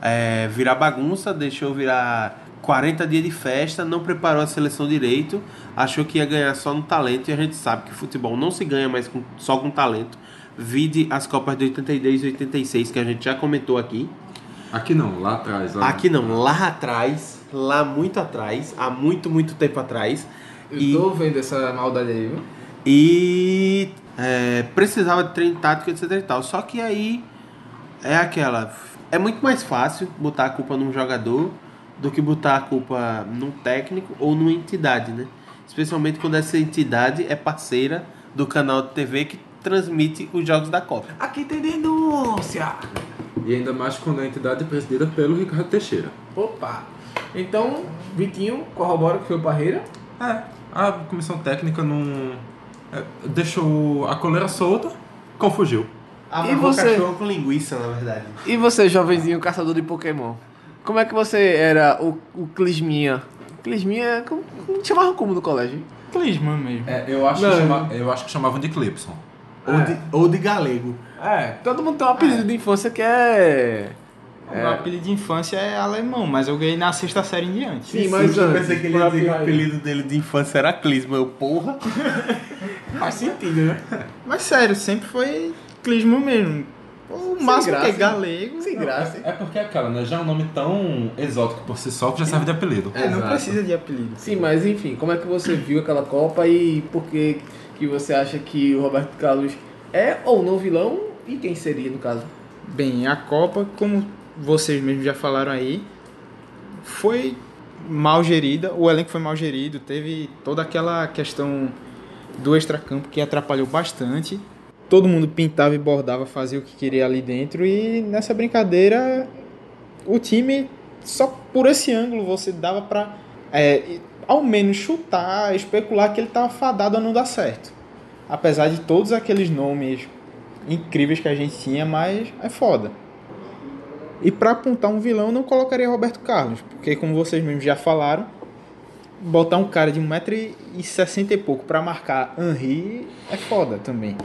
é, virar bagunça, deixou virar 40 dias de festa, não preparou a seleção direito, achou que ia ganhar só no talento e a gente sabe que futebol não se ganha mais com- só com talento. Vide as Copas de 82 e 86 que a gente já comentou aqui. Aqui não, lá atrás. Lá. Aqui não, lá atrás, lá muito atrás, há muito, muito tempo atrás. Eu E- tô vendo essa maldade aí, viu? E é, precisava de treino tático, etc e tal. Só que aí é aquela. É muito mais fácil botar a culpa num jogador do que botar a culpa num técnico ou numa entidade, né? Especialmente quando essa entidade é parceira do canal de TV que transmite os jogos da Copa. Aqui tem denúncia! E ainda mais quando a entidade é presidida pelo Ricardo Teixeira. Opa! Então, Vitinho corrobora que foi o Parreira. É, a comissão técnica não. é, deixou a coleira solta, confugiu. Amarrou você? cachorro com linguiça, na verdade. E você, jovenzinho caçador de Pokémon? Como é que você era o, o Clisminha? Clisminha, como, como te chamavam como no colégio? hein? Clisman mesmo. É, eu, acho Não. chama- eu acho que chamavam de Clipson. Ou, de, ou de galego. É, todo mundo tem um apelido de infância que é. O meu apelido de infância é alemão, mas eu ganhei na sexta série em diante. Sim, mas eu antes, pensei que ele ia dizer que o apelido dele de infância era Clisma. Eu, porra. Faz sentido, né? Mas sério, sempre foi Clisman mesmo. O máximo que é graça. galego. Sem graça. É porque é aquela, né? Já é um nome tão exótico por si só que já serve de apelido. É, não Exato. precisa de apelido. Sim, mas enfim, como é que você viu aquela Copa e por que, que você acha que o Roberto Carlos é ou não vilão e quem seria no caso? Bem, a Copa, como vocês mesmos já falaram aí, foi mal gerida, o elenco foi mal gerido, teve toda aquela questão do extracampo que atrapalhou bastante. Todo mundo pintava e bordava, fazia o que queria ali dentro e nessa brincadeira o time só por esse ângulo você dava pra é, ao menos chutar, especular que ele estava fadado a não dar certo. Apesar de todos aqueles nomes incríveis que a gente tinha, mas é foda. E pra apontar um vilão, eu não colocaria Roberto Carlos, porque como vocês mesmos já falaram, botar um cara de 1,60m e pouco pra marcar Henry é foda também.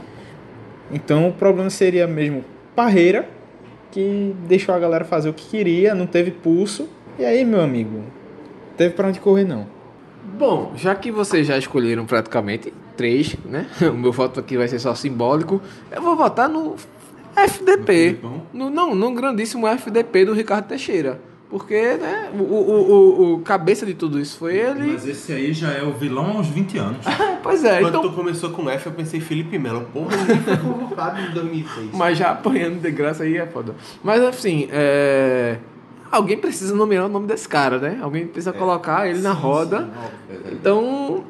Então o problema seria mesmo Parreira, que deixou a galera fazer o que queria, não teve pulso. E aí, meu amigo, teve pra onde correr não. Bom, já que vocês já escolheram praticamente três, né? O meu voto aqui vai ser só simbólico. Eu vou votar no FDP. No, não, no grandíssimo FDP do Ricardo Teixeira. Porque, né, o, o, o, o cabeça de tudo isso foi ele. Mas esse aí já é o vilão aos 20 anos. Pois é, Quando então. tu começou com F, eu pensei Felipe Melo. Porra, ele foi convocado em 2006. Mas já apanhando de graça aí é foda. Mas assim, é. Alguém precisa nomear o nome desse cara, né? Alguém precisa colocar ele na roda. Então,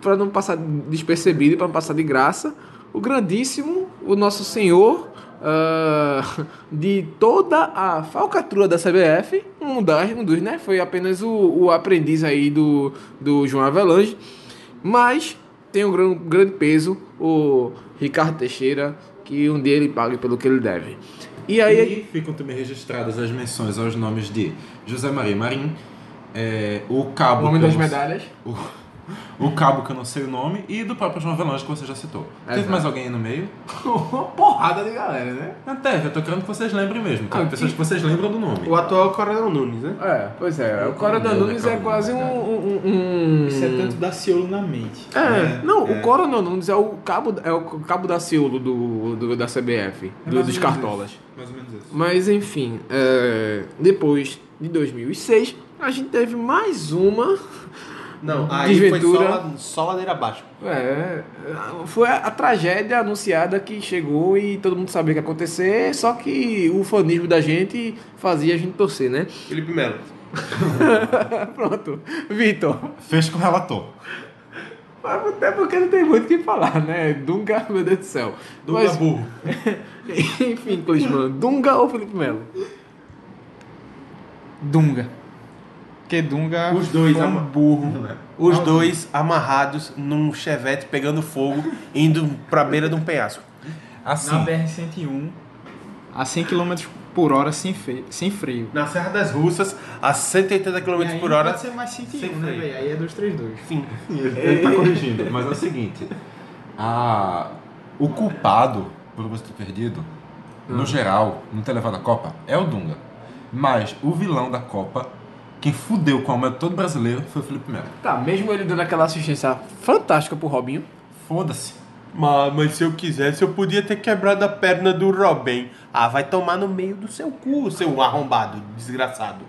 para não passar despercebido e para não passar de graça, o grandíssimo, o nosso senhor ah, de toda a falcatrua da CBF, um, das, um dos, né? Foi apenas o, o aprendiz aí do, do João Avelange, mas tem um gran- grande peso o Ricardo Teixeira, que um dia ele pague pelo que ele deve. E aí, E ficam também registradas as menções aos nomes de José Maria Marim, é, o Cabo. o homem das medalhas. O, o Cabo, que eu não sei o nome, e do próprio João Avelange, que você já citou. Teve Exato. mais alguém aí no meio? Uma porrada de galera, né? Não teve, eu tô querendo que vocês lembrem mesmo. Tem Ah, pessoas e- que vocês lembram do nome. O atual é o Coronel Nunes, né? É, pois é. O Coronel Nunes né, é quase um. um, um- Isso é tanto Daciolo na mente. É, não, o Coronel Nunes é o cabo, é o cabo da Ciolo do, do- da CBF, É do- dos Cartolas. isso. Mais ou menos isso. Mas enfim, é, depois de 2006, a gente teve mais uma. Não, aí foi Desventura. só, la- só ladeira abaixo. É, foi a, a tragédia anunciada que chegou e todo mundo sabia o que ia acontecer, só que o fanismo da gente fazia a gente torcer, né? Felipe Melo. Pronto, Vitor. Fez com o relator. Mas Até porque não tem muito o que falar, né? Dunga, meu Deus do céu. Dunga Mas- burro. Enfim, Clisman, Dunga ou Felipe Melo? Dunga. Porque Dunga Os dois, foi um burro. Os dois amarrados num chevette pegando fogo, indo pra beira de um penhasco. Assim, Na BR-101, a 100 km por hora sem, fe- sem freio. Na Serra das Russas, a 180 km E aí por não hora. Pode ser mais 101, sem né, freio. velho? Aí é 232. Sim. ele tá corrigindo, mas é o seguinte: a, o culpado pelo Brasil ter perdido, no geral, não ter levado a Copa, é o Dunga. Mas o vilão da Copa Quem fudeu com a alma todo brasileiro foi o Felipe Melo. Tá, mesmo ele dando aquela assistência fantástica pro Robinho. Foda-se. Mas, mas se eu quisesse, eu podia ter quebrado a perna do Robin. Ah, vai tomar no meio do seu cu, seu arrombado, desgraçado.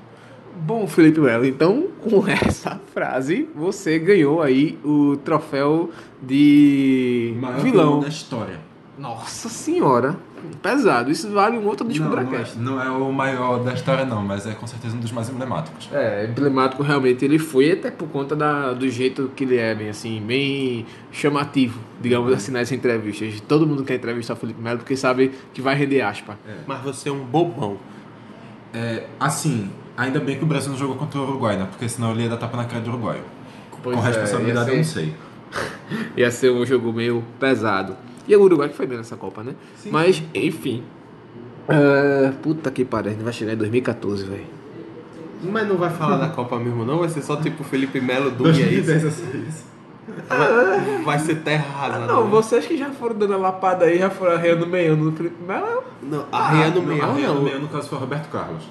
Bom, Felipe Melo, então com essa frase você ganhou aí o troféu de vilão. da história. Nossa senhora, pesado. Isso vale um outro disco Não, não, é, não é o maior da história não, mas é com certeza um dos mais emblemáticos. É, emblemático realmente ele foi, até por conta da, do jeito que ele é, bem assim, bem chamativo, digamos assim, nas entrevistas. Todo mundo quer entrevistar o Felipe Melo porque sabe que vai render aspa. Mas você é um bobão. É, assim, ainda bem que o Brasil não jogou contra o Uruguai, né? Porque senão ele ia dar tapa na cara do Uruguai. Pois com é, responsabilidade ia eu ser- não sei. Ia ser um jogo meio pesado. E o Uruguai que foi bem nessa Copa, né? Mas, enfim. Ah, puta que pariu, a gente vai chegar em 2014, velho. Mas não vai falar da Copa mesmo, não? Vai ser só tipo Felipe Melo, Dunga e é isso? Vai, vai ser terra arrasada. Não, né? vocês que já foram dando a lapada aí, já foram arreando meiando no Felipe Melo. Não, arreando meio, Arreando meio, no caso foi o Roberto Carlos.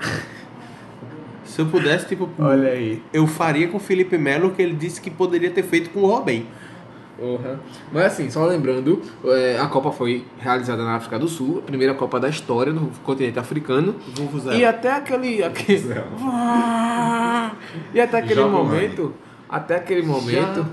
Se eu pudesse, tipo, Olha aí. eu faria com o Felipe Melo o que ele disse que poderia ter feito com o Robin. Porra. Mas assim, só lembrando, é, a Copa foi realizada na África do Sul, a primeira Copa da história no continente africano. Vuvuzela. E até aquele. aquele... e até aquele momento. Até aquele momento.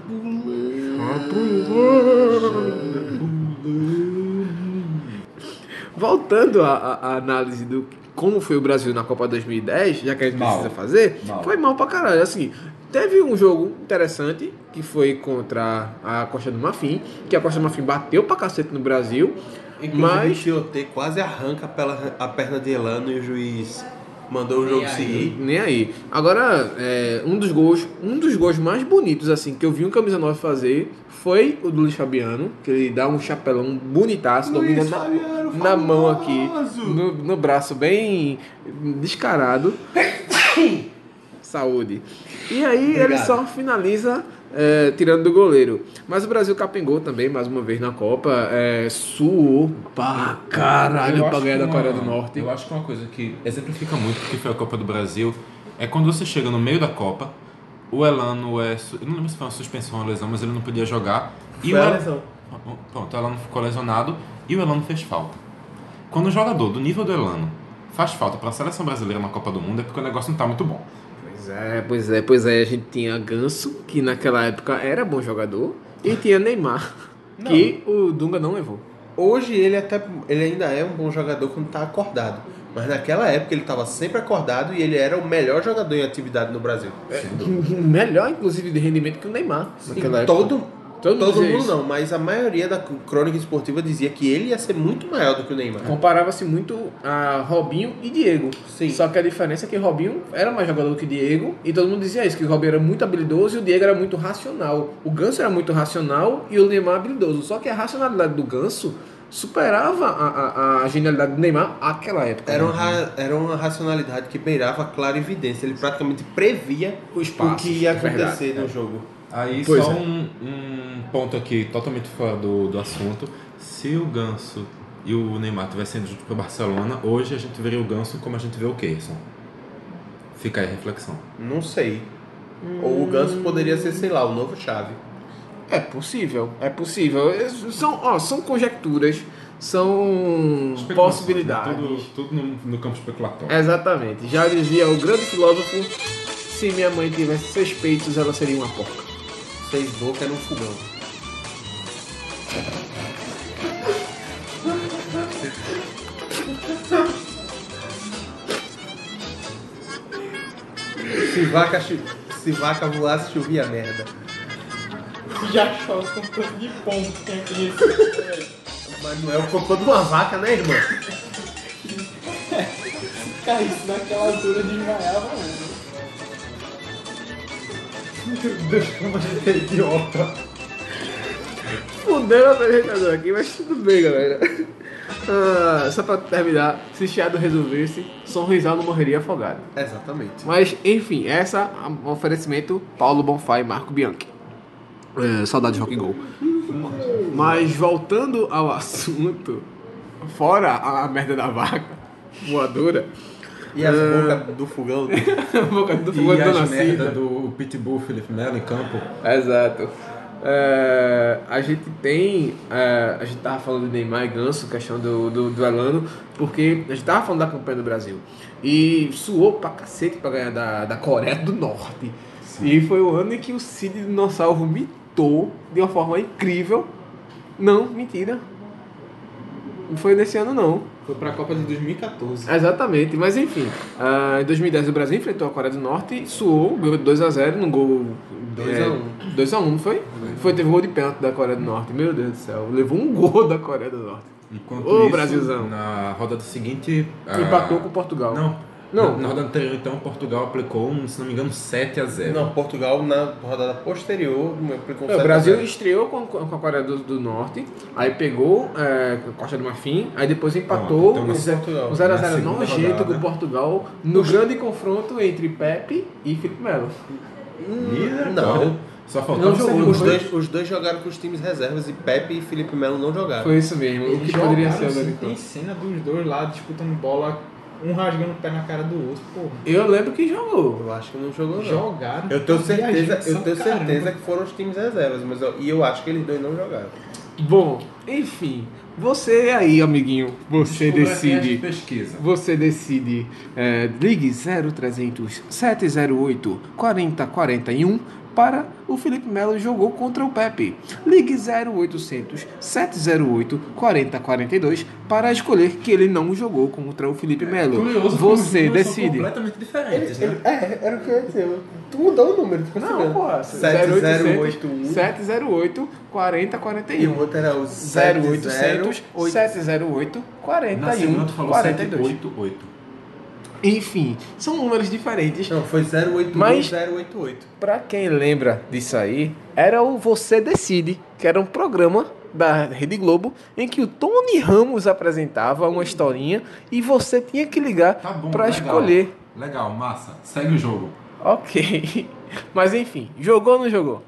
Voltando à análise do como foi o Brasil na Copa 2010, já que a gente Mal. precisa fazer, Mal. foi mal pra caralho. Assim, teve um jogo interessante que foi contra a Costa do Marfim, que a Costa do Marfim bateu pra cacete no Brasil, Inclusive, mas o Tiote quase arranca pela, a perna de Elano e o juiz mandou o jogo seguir. Nem aí. Agora, é, um dos gols, um dos gols mais bonitos assim que eu vi um camisa 9 fazer foi o do Luiz Fabiano, que ele dá um chapelão bonitaço, domina na, Fabiano, na mão aqui, no, no braço bem descarado. Saúde. E aí ele Obrigado. só finaliza é, tirando do goleiro. Mas o Brasil capengou também, mais uma vez na Copa. É, suou pra caralho pra acho ganhar que da Coreia uma- do Norte. Eu acho que uma coisa que exemplifica muito o que foi a Copa do Brasil é quando você chega no meio da Copa, o Elano é. Eu não lembro se foi uma suspensão ou uma lesão, mas ele não podia jogar. E Foi o Elano- lesão. Pronto, o Elano ficou lesionado e o Elano fez falta. Quando um jogador do nível do Elano faz falta para a seleção brasileira na Copa do Mundo é porque o negócio não tá muito bom. Pois é, pois é, pois é. A gente tinha Ganso, que naquela época era bom jogador, e tinha Neymar, que o Dunga não levou. Hoje ele até ele ainda é um bom jogador quando tá acordado. Mas naquela época ele estava sempre acordado e ele era o melhor jogador em atividade no Brasil. Melhor, inclusive, de rendimento que o Neymar naquela época. Todo, Todo todo, mundo isso. não, mas a maioria da crônica esportiva dizia que ele ia ser muito maior do que o Neymar. Comparava-se muito a Robinho e Diego. Sim. Só que a diferença é que Robinho era mais jogador que Diego, e todo mundo dizia isso, que o Robinho era muito habilidoso e o Diego era muito racional. O Ganso era muito racional e o Neymar habilidoso. Só que a racionalidade do Ganso superava a, a, a genialidade do Neymar naquela época. Era uma, ra- era uma racionalidade que beirava a clara evidência. Ele praticamente previa O espaço, o que ia é verdade, acontecer no jogo. Aí Pois só é. um, um ponto aqui totalmente fora do, do assunto. Se o Ganso e o Neymar tivessem ido junto para Barcelona, hoje a gente veria o Ganso como a gente vê o Keyson. Fica aí a reflexão. Não sei. Ou o Ganso poderia ser, sei lá, o novo chave. É possível, é possível. É, São, ó, são conjecturas, são possibilidades. Tudo, tudo no, no campo especulatório. Exatamente. Já dizia o grande filósofo: se minha mãe tivesse seis peitos, ela seria uma porca. Fez boca no fogão. Se vaca, se vaca voasse, chovia merda. Já chove com tanto de ponto que tem aqui. Mas não é o cocô de uma vaca, né, irmão? Cara, isso naquela altura desmaiava mesmo. Meu Deus, como a gente é idiota. Fudendo a apresentador aqui, mas tudo bem, galera. Ah, só pra terminar, se Chiado resolvesse, Sorrisal não morreria afogado. Exatamente. Mas, enfim, essa é um oferecimento Paulo Bonfá e Marco Bianchi. É, saudade de rock and roll. Mas voltando ao assunto, fora a, a merda da vaca voadora, E as Ah, bocas do fogão. boca do E fogão as Dona merda Cida. do Pitbull Felipe Melo em campo. Exato. É, a gente tem. é, a gente tava falando de Neymar e Ganso, questão do, do, do Elano, porque a gente tava falando da campanha do Brasil. E suou pra cacete pra ganhar da, da Coreia do Norte. E foi o ano em que o Cid Dinossauro mitou de uma forma incrível. Não, mentira. Não foi nesse ano, não. Foi pra Copa de 2014. Exatamente, mas enfim. ah, em 2010 o Brasil enfrentou a Coreia do Norte, suou, ganhou 2x0 num gol. 2 2 a 1. 2x1, não foi? Foi, teve gol de pênalti da Coreia do Norte. Meu Deus do céu, levou um gol da Coreia do Norte. Enquanto Ô, isso, Brasilzão. na rodada seguinte... a- Empatou com Portugal. Não. Não. Na, na rodada anterior, então, Portugal aplicou, um, se não me engano, 7 a 0 Não, Portugal na rodada posterior aplicou É, o Brasil estreou com, com a Coreia do, do Norte, aí pegou é, Costa do Marfim, aí depois empatou então Portugal. um 0x0 na segunda nojento com Portugal no grande confronto entre Pepe e Felipe Melo. Não. Só Não jogou, Os foi? dois, os dois jogaram com os times reservas e Pepe e Felipe Melo não jogaram. Foi isso mesmo, o que poderia ser o Tem cena dos dois lá disputando bola, um rasgando o pé na cara do outro, porra. Eu lembro que jogou. Eu acho que não jogou não. Jogaram. Eu tenho certeza, eu tenho caramba. certeza que foram os times reservas, mas eu, e eu acho que eles dois não jogaram. Bom, enfim, você aí, amiguinho, você é decide. de pesquisa. Você decide. É, ligue 0300 708 4041 para o Felipe Melo jogou contra o Pepe. Ligue 0800 708 4042 para escolher que ele não jogou contra o Felipe Melo. Curioso como os Você decide. completamente diferentes, né? É, era o que eu ia dizer. Tu mudou o número, tu Não, porra. 7081. 708 E o 4041. outro era o 0800 708. 708 Na segunda 41 tu falou 42. 788. Enfim, são números diferentes. Não, foi 081 Mas- 088. Pra quem lembra disso aí, era o Você Decide, que era um programa da Rede Globo em que o Tony Ramos apresentava uma historinha e você tinha que ligar Tá bom, pra legal. escolher. Legal, massa. Segue o jogo. Ok. Mas enfim, jogou ou não jogou?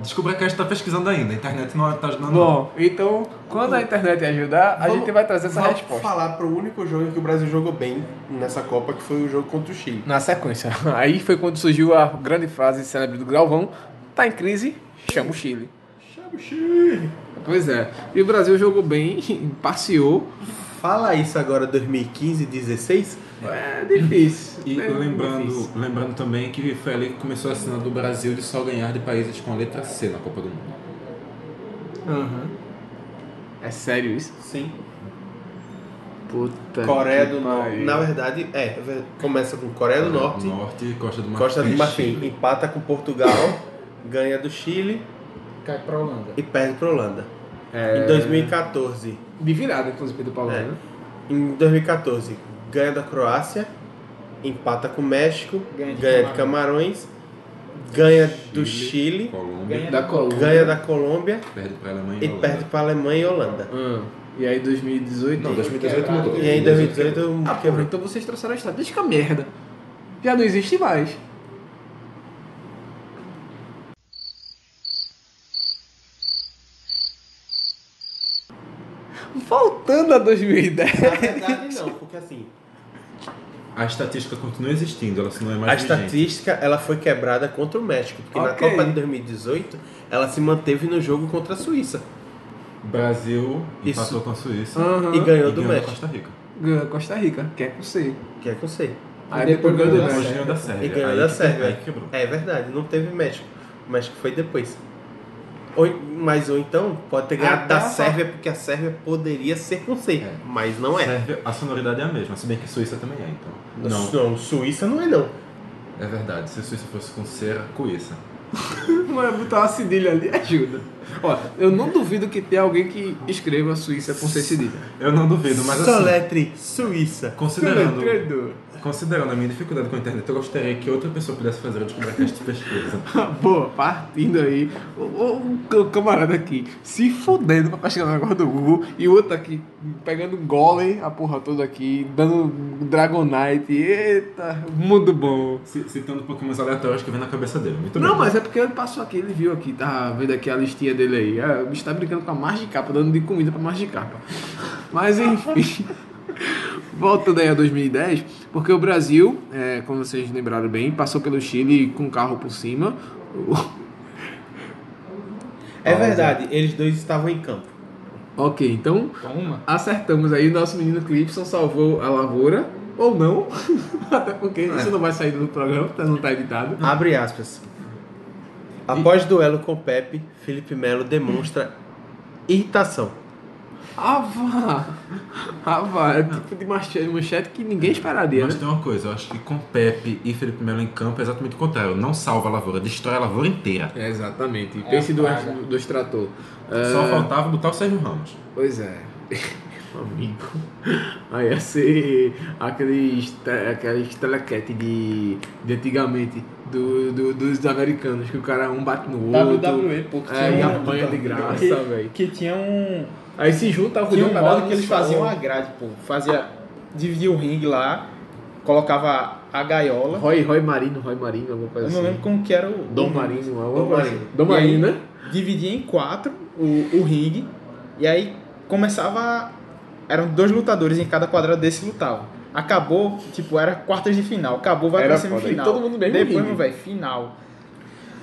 Descubra que a gente tá pesquisando ainda. A internet não tá ajudando. Bom, então, quando a internet ajudar, a Vamos- gente vai trazer essa Vamos resposta. falar pro único jogo que o Brasil jogou bem nessa Copa, que foi o jogo contra o Chile. Na sequência. Aí foi quando surgiu a grande frase célebre do Galvão: tá em crise, chama o Chile. Chama o Chile. Pois é. E o Brasil jogou bem, passeou. Fala isso agora 2015, 16. É difícil. E é lembrando, difícil. lembrando também que foi ali que começou a cena do Brasil de só ganhar de países com a letra C na Copa do Mundo. Aham. É sério isso? Sim. Puta. Coreia do Norte. Na verdade, é. Começa com Coreia do Norte, Norte e Costa do Marfim. Costa do Marfim. Empata com Portugal, ganha do Chile Cai pra Holanda. e perde pra Holanda. É... Em 2014. De virada, inclusive, do Paulo. É. né? Em 2014, ganha da Croácia, empata com o México, Ganha de ganha de Camarões, ganha do Chile, Colômbia, Ganha Da Colômbia. ganha da Colômbia perde pra Alemanha e e Holanda. perde para Alemanha e Holanda. Ah, e aí 2018. Não, 2018 mudou. E aí em 2018 Ah, porra, quebrou. então vocês trouxeram a estatística merda. Já não existe mais. Voltando a 2010. Na verdade não, porque assim, A estatística continua existindo, ela não é mais a vigente. estatística ela foi quebrada contra o México, porque na Ok. Copa de 2018 ela se manteve no jogo contra a Suíça Brasil Isso. empatou com a Suíça Aham. e ganhou e do ganhou da México, Costa Rica. Ganhou Costa Rica, que é com C. que é com C. Aí depois depois ganhou do México. Sérvia. E ganhou Aí da que- Sérvia. É verdade, não teve México. O México foi depois. Ou, mas ou então pode ter ganhado Até da a Sérvia, porque a Sérvia poderia ser com C, É. mas não é. Sérvia, a sonoridade é a mesma, se bem que Suíça também é, então. Não, Não, Suíça não é não. é verdade. Se a Suíça fosse com C, era Cuíça. Mas botar uma cedilha ali ajuda. Ó, eu não duvido que tenha alguém que escreva Suíça com C cedilha. Eu não duvido, mas assim, Soletre Suíça. considerando. Considerando a minha dificuldade com a internet, eu gostaria que outra pessoa pudesse fazer o Descobracast de pesquisa. Boa, partindo aí. O, o- o camarada aqui se fodendo pra pesquisar o negócio do Google e o outro aqui pegando golem, a porra toda aqui, dando Dragonite. Eita, mundo bom. Citando pokémons aleatórios que vem na cabeça dele. Muito Não, bem. mas é porque ele passou aqui, ele viu aqui, tá vendo aqui a listinha dele aí. É, o bicho tá brincando com a margem de capa, dando de comida pra margem de capa. Mas enfim. voltando aí a 2010, porque o Brasil, é, como vocês lembraram bem, passou pelo Chile com o carro por cima. É verdade, eles dois estavam em campo. Ok, então Toma. acertamos aí. O nosso menino Clipson salvou a lavoura, ou não, até porque isso não vai sair do programa, tá- não tá editado. Abre aspas. Após duelo com Pepe, Felipe Melo demonstra irritação. Vá! Ah, vá! É tipo de manchete, que ninguém esperaria, Mas né? tem uma coisa, eu acho que com Pepe e Felipe Melo em campo é exatamente o contrário. Não salva a lavoura, destrói a lavoura inteira. É, exatamente. Pense do, do extrator. Só É, faltava botar o Sérgio Ramos. Pois é. Amigo. Aí ia ser aqueles, te- aqueles telequete de, de antigamente, do, do- dos americanos, que o cara um bate no outro. WWE, pô, que É, e apanha de graça, velho. que tinha um. Aí se junta o Tinha um modo que eles faziam a grade, pô. Fazia. Dividia o ringue lá, colocava a gaiola. Roy, Roy Marino, Roy Marino, alguma coisa Eu assim. não lembro como que era o. Dom o- Marino, alguma Dom coisa Marino. assim. Dom Marino, né? Dividia em quatro o, o ringue. E aí começava. Eram dois lutadores em cada quadrado desse lutavam. Acabou, tipo, era quartas de final. Acabou, vai Era pra semifinal. E todo mundo mesmo Depois, ringue. velho, final.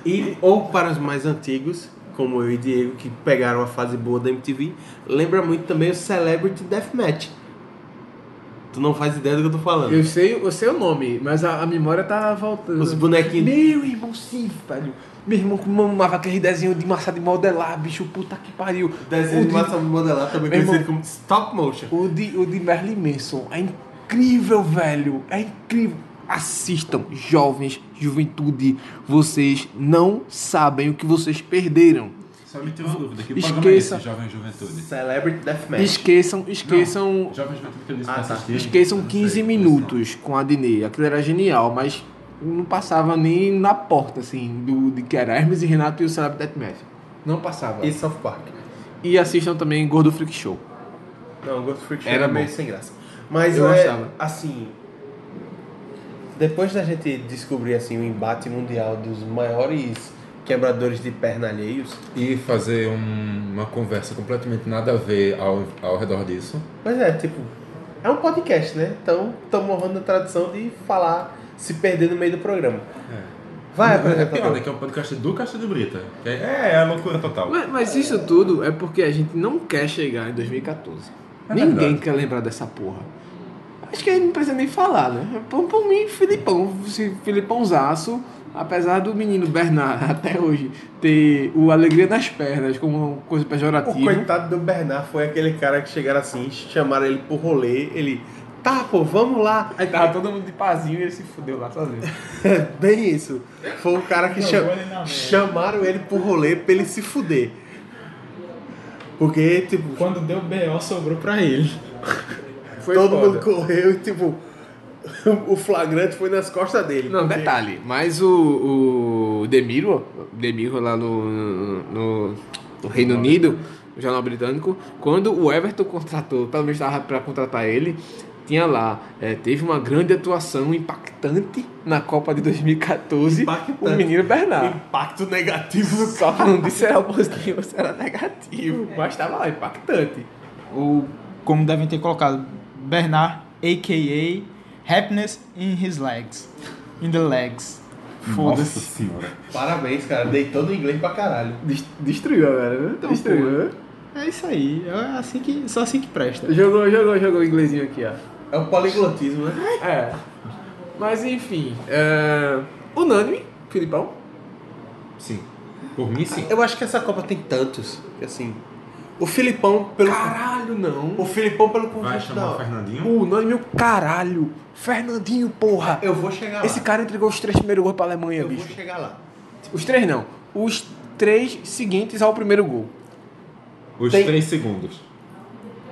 E, ou para os mais antigos, como eu e Diego, que pegaram a fase boa da MTV, lembra muito também o Celebrity Deathmatch. Tu não faz ideia do que eu tô falando. Eu sei, eu sei o nome, mas a, a memória tá voltando. Os bonequinhos. Meu irmão, sim, velho. Meu irmão mamava aquele desenho de massa de modelar, bicho, puta que pariu. Desenho o de massa modelar, também conhecido irmão- como stop motion. O de, o de Merlin Manson é incrível, velho. É incrível. Assistam, jovens, juventude. Vocês não sabem o que vocês perderam. Só me tira uma dúvida, que Esqueça. programa é esse, Jovem Juventude? Celebrity Deathmatch. Esqueçam, esqueçam, Jovem Juventude que eu disse Ah, pra tá. assistir. esqueçam Não sei, 15 não. minutos com a Dinei. Aquilo era genial, mas não passava nem na porta, assim, do, de que era Hermes e Renato e o Celebrity Deathmatch. Não passava. E E, South Park. assistam também Gordo Freak Show. Não, o Ghost Freak Show Era era meio sem graça. Mas Eu é, gostava. assim, depois da gente descobrir assim o embate mundial dos maiores quebradores de perna alheios, E fazer um- uma conversa completamente nada a ver ao, ao redor disso. mas é tipo, é um podcast, né? Então estamos honrando a tradição de falar, se perder no meio do programa. Vai, é apresentador. pior, né? Que é um podcast do Caixa de Brita. Que É, é a loucura total. Mas, mas isso tudo é porque a gente não quer chegar em 2014. É Ninguém verdade. quer lembrar dessa porra. Acho que aí não precisa nem falar, né? Por, por mim, Filipão, Filipãozaço, apesar do menino Bernard até hoje ter o alegria nas pernas como uma coisa O pejorativa. coitado do Bernard foi aquele cara que chegaram assim, chamaram ele pro rolê, ele, tá, pô, vamos lá. Aí tava todo mundo de pazinho e ele se fudeu lá sozinho. Bem isso. Foi o cara que Jogou cha- ele chamaram ele pro rolê pra ele se fuder. Porque, tipo, Quando deu BO, sobrou pra ele. Foi todo foda. mundo correu e, tipo, o flagrante foi nas costas dele. Não, porque- detalhe, mas o, o Demiro, Demiro lá no, no, no Reino Unido, o jornal britânico, quando o Everton contratou, pelo menos estava para contratar ele, tinha lá, é, teve uma grande atuação impactante na Copa de 2014, Impactante. o menino Bernard. Impacto negativo no Só não disse se era positivo ou se era negativo, mas estava lá, impactante. Ou, como devem ter colocado, Bernard, a.k.a. Happiness in his legs. In the legs. Nossa Foda-se. senhora. Parabéns, cara. Deitou no inglês pra caralho. Des- Destruiu agora, né? Destruiu? É isso aí. É assim que, só assim que presta. Jogou, jogou, jogou o inglesinho aqui, ó. É o poliglotismo, né? É. Mas enfim. É... Unânime, Filipão. Sim. Por mim, sim. Eu acho que essa Copa tem tantos. que, assim, o Filipão pelo. Caralho, não. O Filipão pelo Vai conjunto chamar o da- Fernandinho? O unânime, o caralho. Fernandinho, porra. Eu vou chegar lá. Esse cara entregou os três primeiros gols pra Alemanha, Eu bicho. vou chegar lá. Os três não. Os três seguintes ao primeiro gol. Os Tem- três segundos.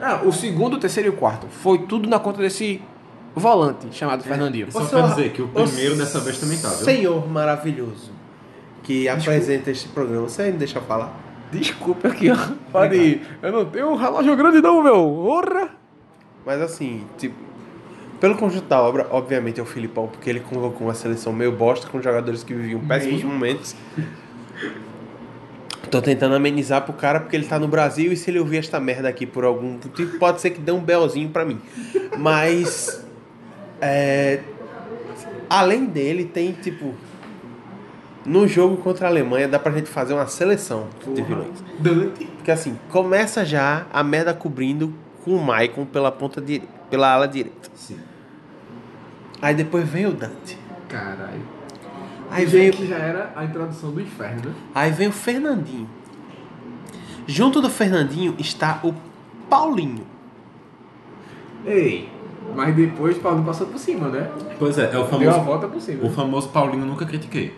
Ah, o segundo, o terceiro e o quarto. Foi tudo na conta desse volante chamado Fernandinho. Só Ô, pra senhor- dizer que o primeiro dessa vez também tá, viu? Senhor maravilhoso que apresenta este programa. Você aí me deixa falar? Desculpa aqui, ó. Pode ir. Eu não tenho um relógio grande não, meu. Orra. Mas assim, tipo, pelo conjunto da obra, obviamente é o Filipão, porque ele convocou uma seleção meio bosta com jogadores que viviam péssimos momentos. Tô tentando amenizar pro cara porque ele tá no Brasil e se ele ouvir esta merda aqui por algum motivo, pode ser que dê um belzinho pra mim. Mas. é, além dele, tem tipo. No jogo contra a Alemanha dá pra gente fazer uma seleção de vilões. Dante. Porque assim, começa já a merda cobrindo com o Maicon pela ponta de, pela ala direita. Sim. Aí depois vem o Dante. Caralho. Aí vem, que já era a introdução do inferno, né? aí vem o Fernandinho. Junto do Fernandinho está o Paulinho. Ei, mas depois o Paulinho passou por cima, né? Pois é, é o Deu a famoso, volta por cima. o famoso Paulinho nunca critiquei.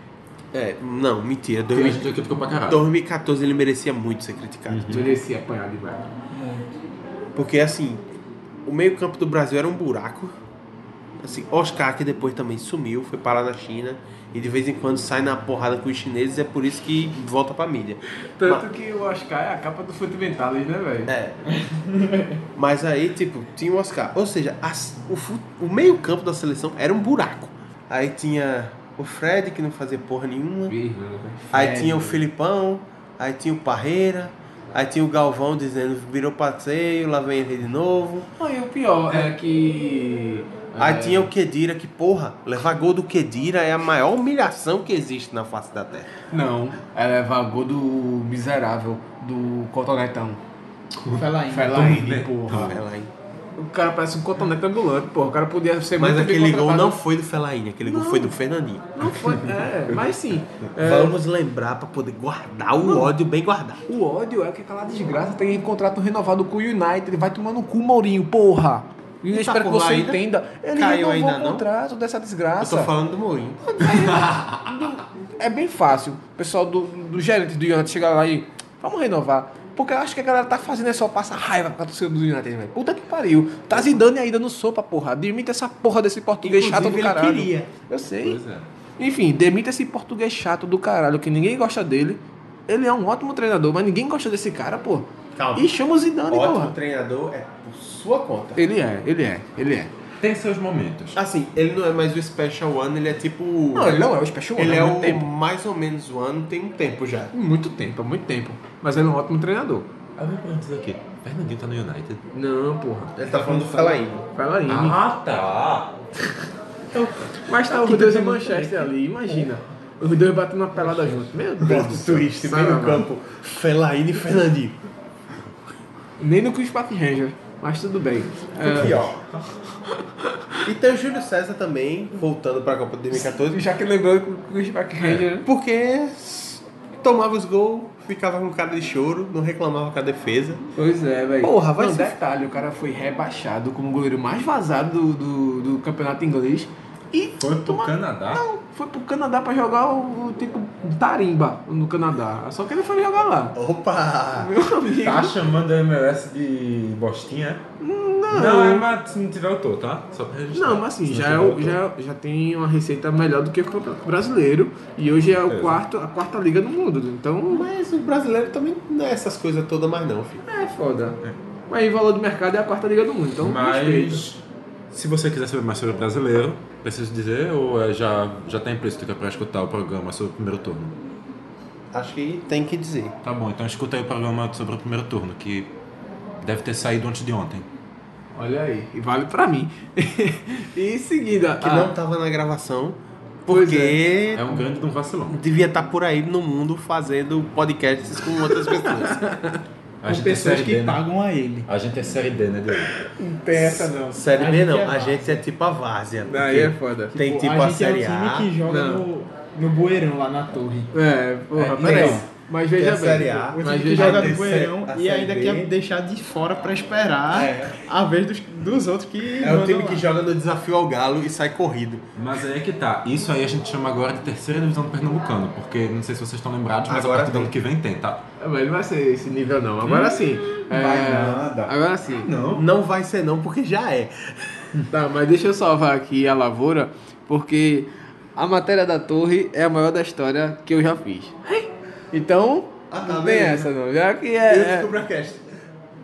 É, não, mentira. Porque a 2000 gente já criticou pra caralho. 2014 ele merecia muito ser criticado. Merecia apanhar demais. Porque assim, o meio-campo do Brasil era um buraco. Assim, Oscar que depois também sumiu, foi parar na China e de vez em quando sai na porrada com os chineses, é por isso que volta pra mídia. Tanto que o Oscar é a capa do Fundamentalis, né, velho? É. Mas aí, tipo, tinha o Oscar. Ou seja, as- o, o meio-campo da seleção era um buraco. Aí tinha o Fred, que não fazia porra nenhuma. Aí tinha o Filipão, aí tinha o Parreira, aí tinha o Galvão dizendo virou passeio, lá vem ele de novo. Aí o pior é que. Aí é, tinha o Kedira, que porra, levar gol do Kedira é a maior humilhação que existe na face da terra. Não, é levar gol do miserável, do cotonetão. Felaine. Felaine, porra. Felaine. O cara parece um cotonete ambulante, porra. O cara podia ser Mas muito bem aquele gol não foi do Felaine, aquele gol foi do Fernandinho. Não foi, é, mas sim. é, Vamos lembrar pra poder guardar o ódio bem guardado. O ódio é que aquela desgraça tem contrato renovado com o United. Ele vai tomar no cu, Maurinho, porra. E eu tá espero que você ainda? entenda. Ele Caiu renovou ainda o não? contrato dessa Eu desgraça. tô falando do Mourinho. É bem fácil. O pessoal do, do gerente do United chegar lá e. Vamos renovar. Porque eu acho que a galera tá fazendo é só passar raiva com a torcida do United, velho. Puta que pariu. Tá Zidane ainda no sopa, porra. Demita essa porra desse português chato do Inclusive, ele caralho. queria. Eu sei. Pois é. Enfim, demita esse português chato do caralho, que ninguém gosta dele. Ele é um ótimo treinador, mas ninguém gosta desse cara, pô. Calma. E chama o Zidane, Ótimo porra. treinador é por sua conta. Ele é, ele é, ele é. Tem seus momentos. Assim, ele não é mais o Special One, ele é tipo. Não, ele não é o Special One, Ele é muito o tempo. mais ou menos One tem um tempo já. Muito tempo, há muito tempo. Mas ele é um ótimo treinador. Aí eu pergunto aqui, Fernandinho tá no United? Não, porra. Ele tá falando do Felaine. Aí. Ah, tá. Mas tá os dois em Manchester ali, imagina. Os dois batendo uma pelada junto. Meu Deus. Plot twist, meio campo. Felaine e Fernandinho. Nem no Chris Park Ranger, mas tudo bem. É, Pior. E tem o Júlio César também, voltando pra Copa de 2014. já que lembrou que o Chris Park Ranger. Porque tomava os gols, ficava com cara de choro, não reclamava com a defesa. Pois é, velho. Porra, vai Não, ser- detalhe, o cara foi rebaixado como o goleiro mais vazado do, do, do campeonato inglês. E Foi pro toma- Canadá? Não, foi pro Canadá pra jogar o, o tipo tarimba no Canadá. Só que ele foi jogar lá. Opa! Meu amigo. Tá chamando a MLS de bostinha? Não, Não, é, mas se não tiver eu tô, tá? Só pra registrar. Não, mas assim, já, não é tiver, o- eu tô. já, já tem uma receita melhor do que o Campeonato Brasileiro. E hoje é o É. quarto, a quarta liga do mundo. Então, Mas o brasileiro também não é essas coisas todas mais não, filho. é foda. Mas o valor do mercado é a quarta liga do mundo. Então, respeita. Mas se você quiser saber mais sobre o brasileiro, preciso dizer ou é já, já tá implícito para escutar o programa sobre o primeiro turno? Acho que tem que dizer. Tá bom, então escuta aí o programa sobre o primeiro turno, que deve ter saído antes de ontem. Olha aí, e vale pra mim. e em seguida, Que ah, não tava na gravação, porque É um grande de um vacilão. devia estar por aí no mundo fazendo podcasts com outras pessoas. A Com é pessoas série que D, né? pagam a ele. A gente é série D, né, Diego? não tem essa não. Série A B não, é a gente é tipo a várzea. Aí é foda. Tem tipo a a, gente Série é o A. time que joga Não. no, no bueirão lá na torre. É, porra, É, peraí. Mas veja a bem. Série A, O time Mas que veja joga no a e ainda B. quer deixar de fora pra esperar É. a vez dos, dos outros que. É o time lá. que joga no desafio ao galo e sai corrido. Mas aí é que tá. Isso aí a gente chama agora de terceira divisão do Pernambucano, porque não sei se vocês estão lembrados, mas Agora a partir do ano que vem tem, tá? Mas não vai ser esse nível não. Agora sim. É, vai nada. Agora sim. Não. Não vai ser não, porque já é. Tá, mas deixa eu salvar aqui a lavoura, porque a matéria da torre é a maior da história que eu já fiz. Então, Ah, tá, não tem essa não. Já que Eu é, é, descubro a cast.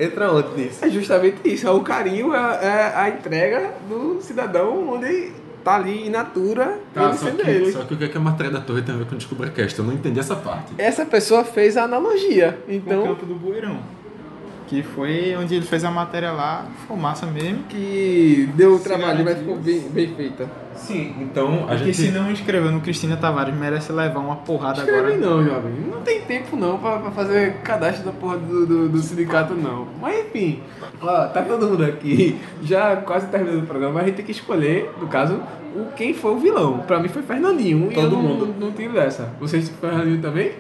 Entra onde nisso? é justamente isso. É o carinho, é, é a entrega do cidadão onde tá ali in natura Tá, só que, só que o que é que a matéria da torre tem a ver com o DescubraCast? Eu não entendi essa parte. Essa pessoa fez a analogia. Com o Então, campo do Bueirão. Que foi onde ele fez a matéria lá, foi massa mesmo. que deu o trabalho, mas ficou bem, bem feita. Sim, então a Porque gente... se não inscreveu no Cristina Tavares, merece levar uma porrada Escreve agora. não, jovem. Não tem tempo não pra, pra fazer cadastro da porra do, do, do sindicato, não. Mas enfim, ó, tá todo mundo aqui, já quase terminando o programa, mas a gente tem que escolher, no caso, o, quem foi o vilão. Pra mim foi Fernandinho. e Todo eu não, mundo. Não, não tive dessa. Vocês Fernandinho também?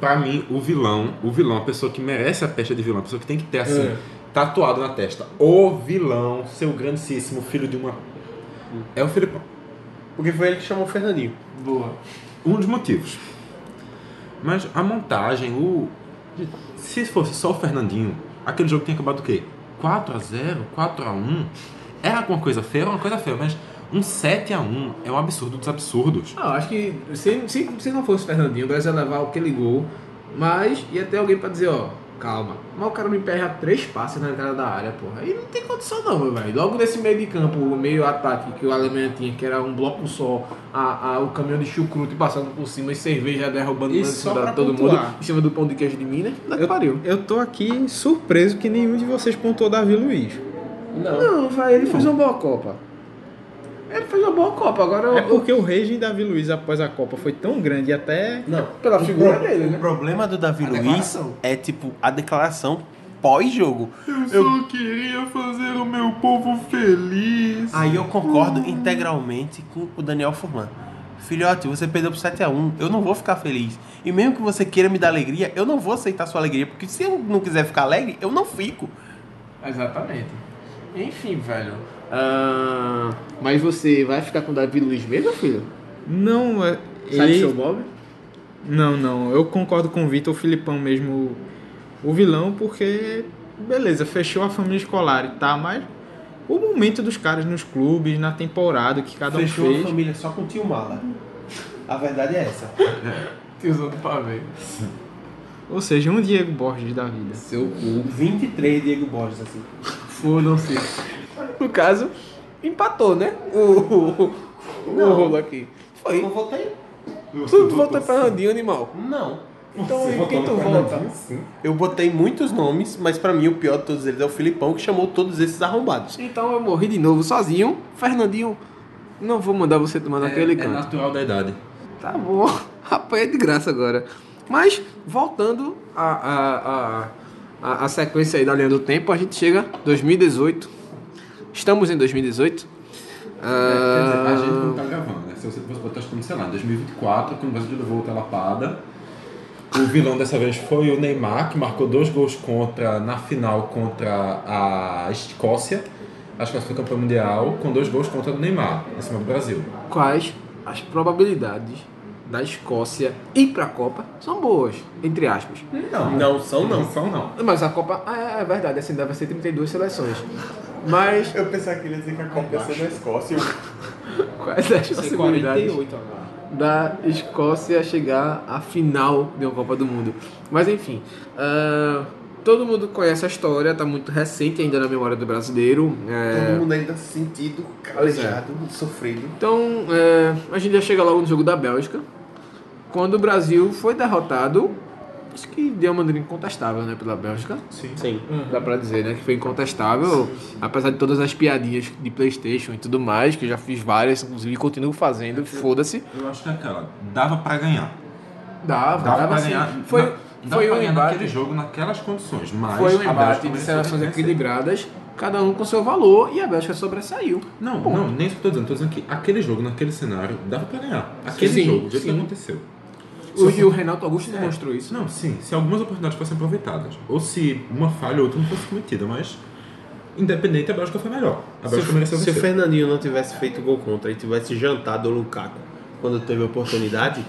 Pra mim, o vilão, o vilão, a pessoa que merece a pecha de vilão, a pessoa que tem que ter assim, É. tatuado na testa, o vilão, seu grandíssimo filho de uma. É o Filipão. Porque foi ele que chamou o Fernandinho. Boa. Um dos motivos. Mas a montagem, o. Se fosse só o Fernandinho, aquele jogo tinha acabado o quê? 4x0, 4x1? Era alguma coisa feia? Era uma coisa feia, mas um 7x1 é um absurdo dos absurdos. Ah, acho que se, se, se não fosse o Fernandinho, o Brasil ia levar aquele gol, mas ia ter alguém pra dizer, ó, calma. Mas o cara me emperra três passes na entrada da área, porra. Aí não tem condição não, meu velho. Logo nesse meio de campo, o meio ataque que o Alemanha tinha, que era um bloco só, a, a- o caminhão de chucrute passando por cima e cerveja derrubando E em só de todo pontuar. mundo, em cima do pão de queijo de Minas, que Eu, pariu. eu tô aqui surpreso que nenhum de vocês pontuou Davi Luiz. Não, velho, ele fez uma boa Copa. Ele fez uma boa Copa, agora eu- É porque o rage de Davi Luiz após a Copa foi tão grande e até. Não. Pela O figura pro- dele, né? O problema do Davi A Luiz declaração. é tipo a declaração pós-jogo. Eu só queria fazer o meu povo feliz. Aí eu concordo integralmente com o Daniel Furlan. Filhote, você perdeu pro 7x1, eu não vou ficar feliz. E mesmo que você queira me dar alegria, eu não vou aceitar sua alegria, porque se eu não quiser ficar alegre, eu não fico. Exatamente. Enfim, velho. Ah, mas você vai ficar com o Davi Luiz mesmo, filho? Não, é. Sai Ele... seu Bob? Não, não. Eu concordo com o Vitor, o Filipão mesmo, o vilão, porque. Beleza, fechou a família escolar e tá, mas. O momento dos caras nos clubes, na temporada que cada Fechou um a fez. família só com o tio Mala. A verdade é essa. Tiozão do pavê. Ou seja, um Diego Borges da vida. Seu cu. 23 Diego Borges, assim. Fodam-se. No caso, empatou, né? O, o, o Não. rolo aqui. Foi. Eu não votei? Tu votou em Fernandinho, animal. Não. Então, em quem tu vota? Eu botei muitos nomes, mas pra mim o pior de todos eles é o Filipão, que chamou todos esses arrombados. Então eu morri de novo sozinho. Fernandinho, não vou mandar você tomar naquele é canto. natural da idade. Tá bom, apanha de graça agora. Mas, voltando à a, a, a, a sequência aí da linha do tempo, a gente chega 2018. Estamos em 2018. É, quer dizer, a gente Ah, não tá gravando, né? Se você botar como, sei lá, em 2024, quando o Brasil levou outra lapada. O vilão dessa vez foi o Neymar, que marcou dois gols contra na final contra a Escócia. A Escócia foi campeã mundial, com dois gols contra o Neymar, em cima do Brasil. quais as probabilidades da Escócia ir pra Copa são boas, entre aspas. Não, não são não. Não são, não. Mas a Copa, ah, é verdade, assim, deve ser 32 seleções. Mas, Eu pensava que ele ia dizer que a Copa ia ser na Escócia. quais as possibilidades? agora. da Escócia chegar à final de uma Copa do Mundo. Mas enfim, ah, todo mundo conhece a história, tá muito recente ainda na memória do brasileiro. é, Todo mundo ainda sentido, calejado, sofrido. então, é, a gente já chega logo no jogo da Bélgica, quando o Brasil foi derrotado, acho que de uma maneira incontestável, né, pela Bélgica. Sim. Sim. Dá pra dizer, né? Que foi incontestável, apesar de todas as piadinhas de Playstation e tudo mais, que eu já fiz várias, inclusive continuo fazendo, foda-se. Eu acho que é aquela. Dava pra ganhar. Dava, Dava, dava pra sim. ganhar. Foi, Não, dava foi um ganhar embate, naquele jogo, naquelas condições. Mas foi um embate de seleções equilibradas, cada um com seu valor, e a Bélgica sobressaiu. Não, não, nem isso que eu tô dizendo. Tô dizendo que aquele jogo, naquele cenário, dava pra ganhar. Aquele Sim, jogo, jeito que sim. aconteceu. O, e o Renato Augusto demonstrou isso. Não, sim, se algumas oportunidades fossem aproveitadas, ou se uma falha ou outra não fosse cometida, mas independente, a Bélgica foi melhor. A Se, Bélgica mereceu se o. Fernandinho não tivesse feito gol contra e tivesse jantado o Lukaku quando teve a oportunidade,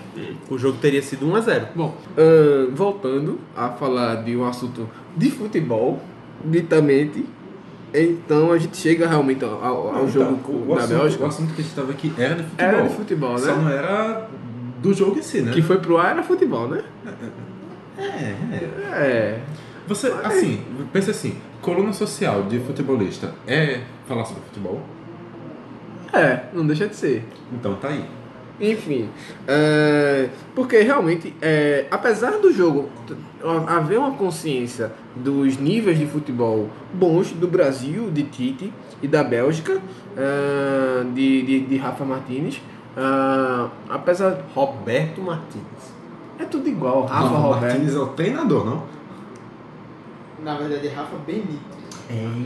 o jogo teria sido 1x0. Bom, ahn, voltando a falar de um assunto de futebol, ditamente, então a gente chega realmente ao, ao- Não, jogo então, o da assunto, Bélgica, O assunto que a gente estava aqui era de futebol. Era de futebol, Só né? não era do jogo em si, né? que foi pro ar era futebol, né? É, é. É. Você, assim, pensa assim, coluna social de futebolista é falar sobre futebol? É, não deixa de ser. Então tá aí. Enfim, é, porque realmente, é, apesar do jogo haver uma consciência dos níveis de futebol bons do Brasil, de Tite e da Bélgica, é, de, de, de Rafa Martinez, é, apesar. Roberto Martins. É tudo igual, Rafa Não, Roberto. Martins é o treinador, não? Na verdade, é Rafa Benito.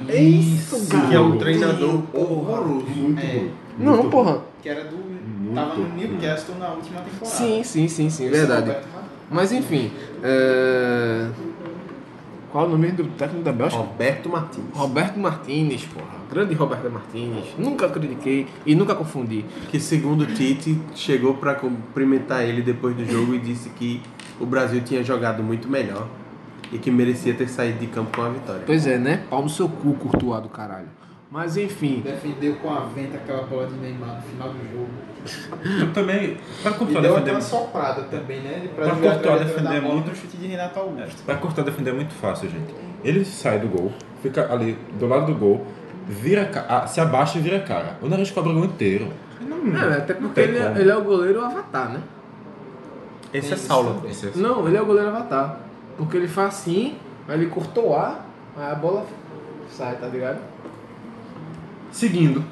É isso, Que é um treinador horroroso. Muito É. ruim. Não, Muito porra. Que era do. tava no Newcastle na última temporada. Sim, sim, sim, sim, Esse verdade. Roberto. Mas enfim, é, qual o nome do técnico da Bélgica? Roberto Martins. Roberto Martinez, porra. Grande Roberto Martinez. Nunca critiquei e nunca confundi. Que segundo Tite chegou pra cumprimentar ele depois do jogo e disse que o Brasil tinha jogado muito melhor e que merecia ter saído de campo com a vitória. Pois é, né? Pau no seu cu, Courtois do caralho. Mas enfim, Defendeu com a venta aquela bola de Neymar no final do jogo. Eu também. Pra E Courtois deu defender. aquela soprada também, né? Pra jogar Courtois defender muito. no chute de Renato Augusto. Pra Courtois defender é muito fácil, gente. Ele sai do gol, fica ali do lado do gol, vira, ah, se abaixa e vira a cara. O nariz cobra o gol inteiro. Não, é, até porque ele é, ele é o goleiro avatar, né? Esse é Saulo. Esse é- Não, ele é o goleiro avatar. Porque ele faz assim, aí ele cortou o ar, aí a bola sai, tá ligado? Seguindo.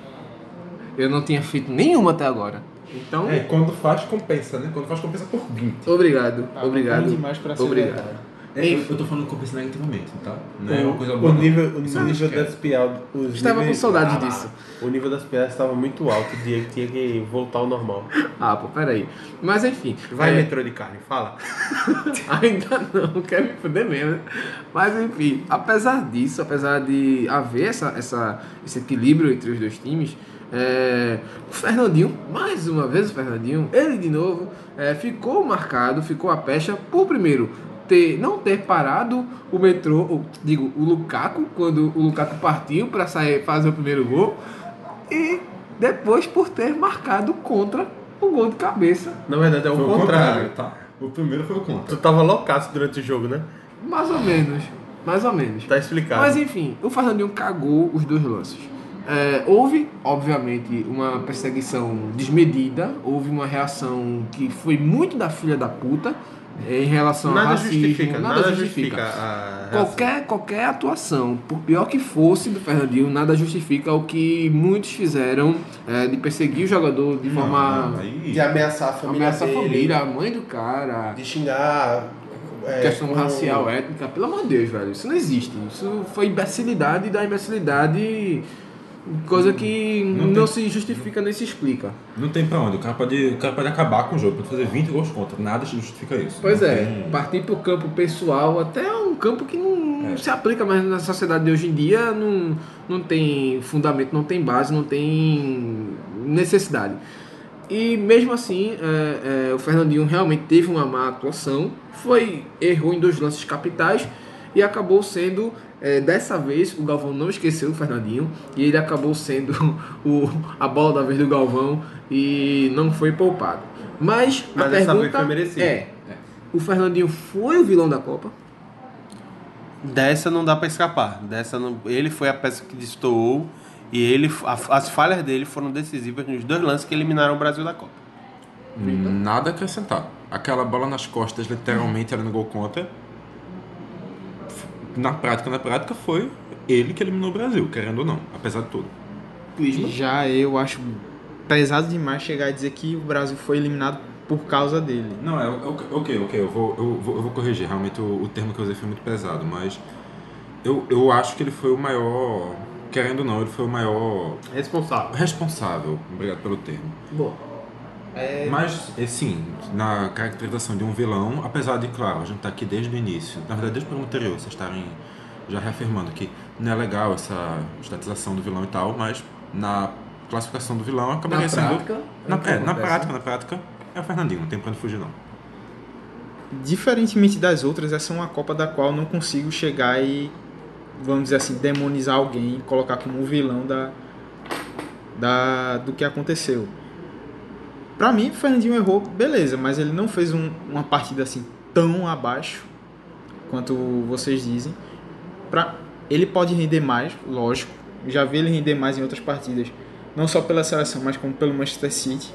Eu não tinha feito nenhuma até agora. Então, É, quando faz, compensa, né? Quando faz, compensa por 20. obrigado, Tá obrigado. demais pra obrigado. É, eu, eu tô falando compensa negativamente, tá? Não é O- uma coisa o boa. não. nível, o é nível esquece. das piadas. Estava com saudade Ah, disso. O nível das piadas estava muito alto, o Diego tinha que voltar ao normal. Ah, pô, peraí. Mas enfim. Vai, é, metrô de carne, fala. Ainda não, quer me fuder mesmo. né? Mas enfim, apesar disso, apesar de haver essa, essa, esse equilíbrio entre os dois times, é, o Fernandinho, mais uma vez o Fernandinho, ele de novo, é, ficou marcado, ficou a pecha por primeiro. Ter, não ter parado o metrô, ou, digo, o Lukaku, quando o Lukaku partiu para sair fazer o primeiro gol, e depois por ter marcado contra o gol de cabeça. Na verdade é o contrário. contrário, tá? O primeiro foi o contra. Tu tava loucaço durante o jogo, né? Mais ou menos. Mais ou menos. Tá explicado. Mas enfim, o Fernandinho cagou os dois lances. É, houve, obviamente, uma perseguição desmedida, houve uma reação que foi muito da filha da puta em relação nada ao racismo. justifica, nada, justifica. a reação. Qualquer, qualquer atuação, por pior que fosse do Fernandinho, nada justifica o que muitos fizeram é, de perseguir o jogador de forma. Não, De ameaçar a família ameaçar a dele, família, a mãe do cara de xingar. é, questão com- racial, étnica, pelo amor de Deus, velho. Isso não existe. Isso foi imbecilidade da imbecilidade, coisa que Não não, tem- se justifica nem se explica. Não tem pra onde. O cara pode, o cara pode acabar com o jogo, pode fazer 20 gols contra. Nada justifica isso. Pois Não é, tem- partir pro campo pessoal, até um campo que não É. se aplica mais na sociedade de hoje em dia, não, não tem fundamento, não tem base, não tem necessidade. E mesmo assim, é, é, o Fernandinho realmente teve uma má atuação, foi errou em dois lances capitais e acabou sendo é, dessa vez o Galvão não esqueceu o Fernandinho e ele acabou sendo o, a bola da vez do Galvão e não foi poupado. Mas, Mas a dessa vez pergunta foi merecido. é: o Fernandinho foi o vilão da Copa? Dessa não dá pra escapar. Dessa não... Ele foi a peça que destoou e ele, a- as falhas dele foram decisivas nos dois lances que eliminaram o Brasil da Copa. Nada a acrescentar. Aquela bola nas costas, literalmente, era no gol contra. Na prática, na prática, foi ele que eliminou o Brasil, querendo ou não, apesar de tudo. Já eu acho pesado demais chegar a dizer que o Brasil foi eliminado por causa dele. Não, é ok, ok, ok, eu vou, eu vou, eu vou corrigir. Realmente o, o termo que eu usei foi muito pesado, mas eu, eu acho que ele foi o maior, querendo ou não, ele foi o maior Responsável. responsável, obrigado pelo termo. Boa. Mas, é, sim, na caracterização de um vilão, apesar de, claro, a gente tá aqui desde o início, na verdade desde o programa anterior, vocês estarem já reafirmando que não é legal essa estatização do vilão e tal, mas na classificação do vilão acabaria Na sendo... prática, é na, é, na prática, na prática, é o Fernandinho, não tem pra onde fugir não. Diferentemente das outras, essa é uma Copa da qual não consigo chegar e, vamos dizer assim, demonizar alguém colocar como o vilão da, da, do que aconteceu. Pra mim, Fernandinho errou, beleza, mas ele não fez um- uma partida assim tão abaixo quanto vocês dizem. Pra, ele pode render mais, lógico. Já vi ele render mais em outras partidas. não só pela seleção, mas como pelo Manchester City.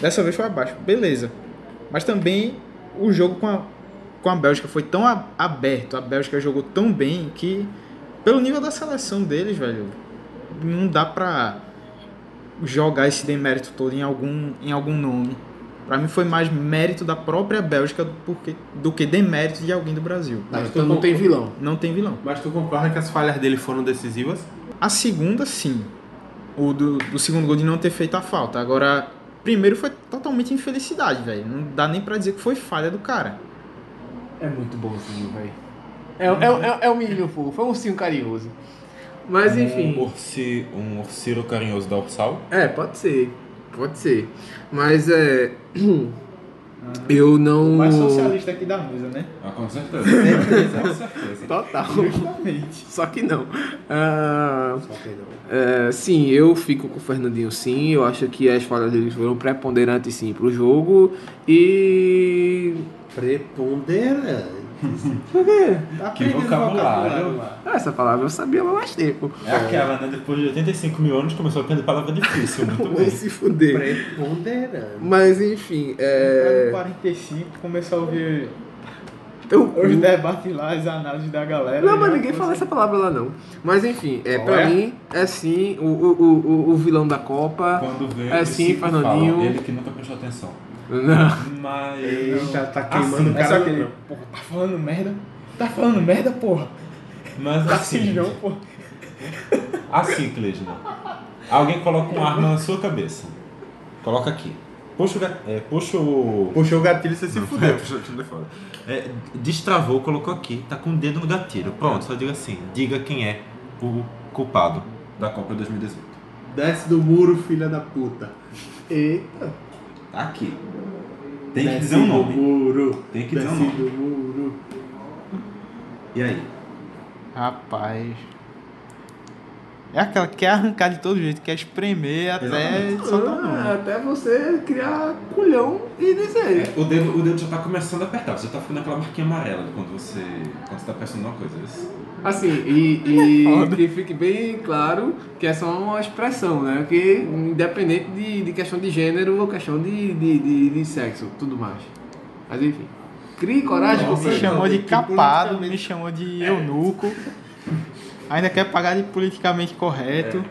Dessa vez foi abaixo, beleza. Mas também o jogo com a, com a Bélgica foi tão aberto, a Bélgica jogou tão bem que, pelo nível da seleção deles, velho, não dá pra jogar esse demérito todo em algum, em algum nome. Pra mim foi mais mérito da própria Bélgica do que, do que demérito de alguém do Brasil. Ah, então não tem vilão. Não tem vilão. Mas tu concorda que as falhas dele foram decisivas? A segunda, sim. O do, do segundo gol de não ter feito a falta. Agora, primeiro foi totalmente infelicidade, velho. Não dá nem pra dizer que foi falha do cara. É muito bonzinho, velho. É, é, é, é um menino fofo, é um ursinho carinhoso. Mas enfim. Um, ursi, um ursiro carinhoso da Ursal. É, pode ser. Pode ser. Mas é. Eu não. O mais socialista aqui da mesa, né? Ah, com certeza. com certeza. Total. Justamente. Só que não. Ah, é, sim, eu fico com o Fernandinho sim. Eu acho que as falhas dele foram preponderantes sim pro jogo. E. Preponderante. Por quê? Que vocabulário. Ah, essa palavra eu sabia há mais tempo. É aquela, né? Depois de 85 mil anos começou a aprender palavra difícil. Muito bem. se fuder. Preponderante. Mas enfim, é. No 45 começou a ouvir Eu, os debates lá, as análises da galera. Não, mas ninguém fala assim. essa palavra lá não. Mas enfim, é, pra é? mim é sim o, o, o, o vilão da Copa. Quando vê, É sim, Fernandinho. Ele que nunca prestou atenção. Não. Mas. Eita, tá Assim, queimando o É só cara. aquele, porra, tá falando merda? Tá falando merda, porra? Mas Tá assim. assim, não, porra. Assim, Cleisna. Alguém coloca uma arma na sua cabeça. Coloca aqui. Puxa o. ga- É, puxa o. Puxou o gatilho e você se É, fudeu. puxa o gatilho fora. É, destravou, colocou aqui, tá com o dedo no gatilho. Pronto, só diga assim. Diga quem é o culpado da Copa 2018. Desce do muro, filha da puta. Eita. Tá aqui. Tem que dizer um do nome. muro. Tem que dizer um Desce nome. muro. E aí? Rapaz. É aquela que quer arrancar de todo jeito, quer espremer até soltar o Ah, até você criar culhão e dizer. O dedo, o dedo já tá começando a apertar, você tá ficando aquela marquinha amarela de quando você. quando você tá pensando numa coisa. Isso. Assim, e, e que fique bem claro que é só uma expressão, né? Que independente de, de questão de gênero ou questão de, de, de, de sexo, tudo mais. Mas enfim. Crie coragem, Me companheiro. chamou de capado, me chamou de eunuco. Ainda quer pagar de politicamente correto.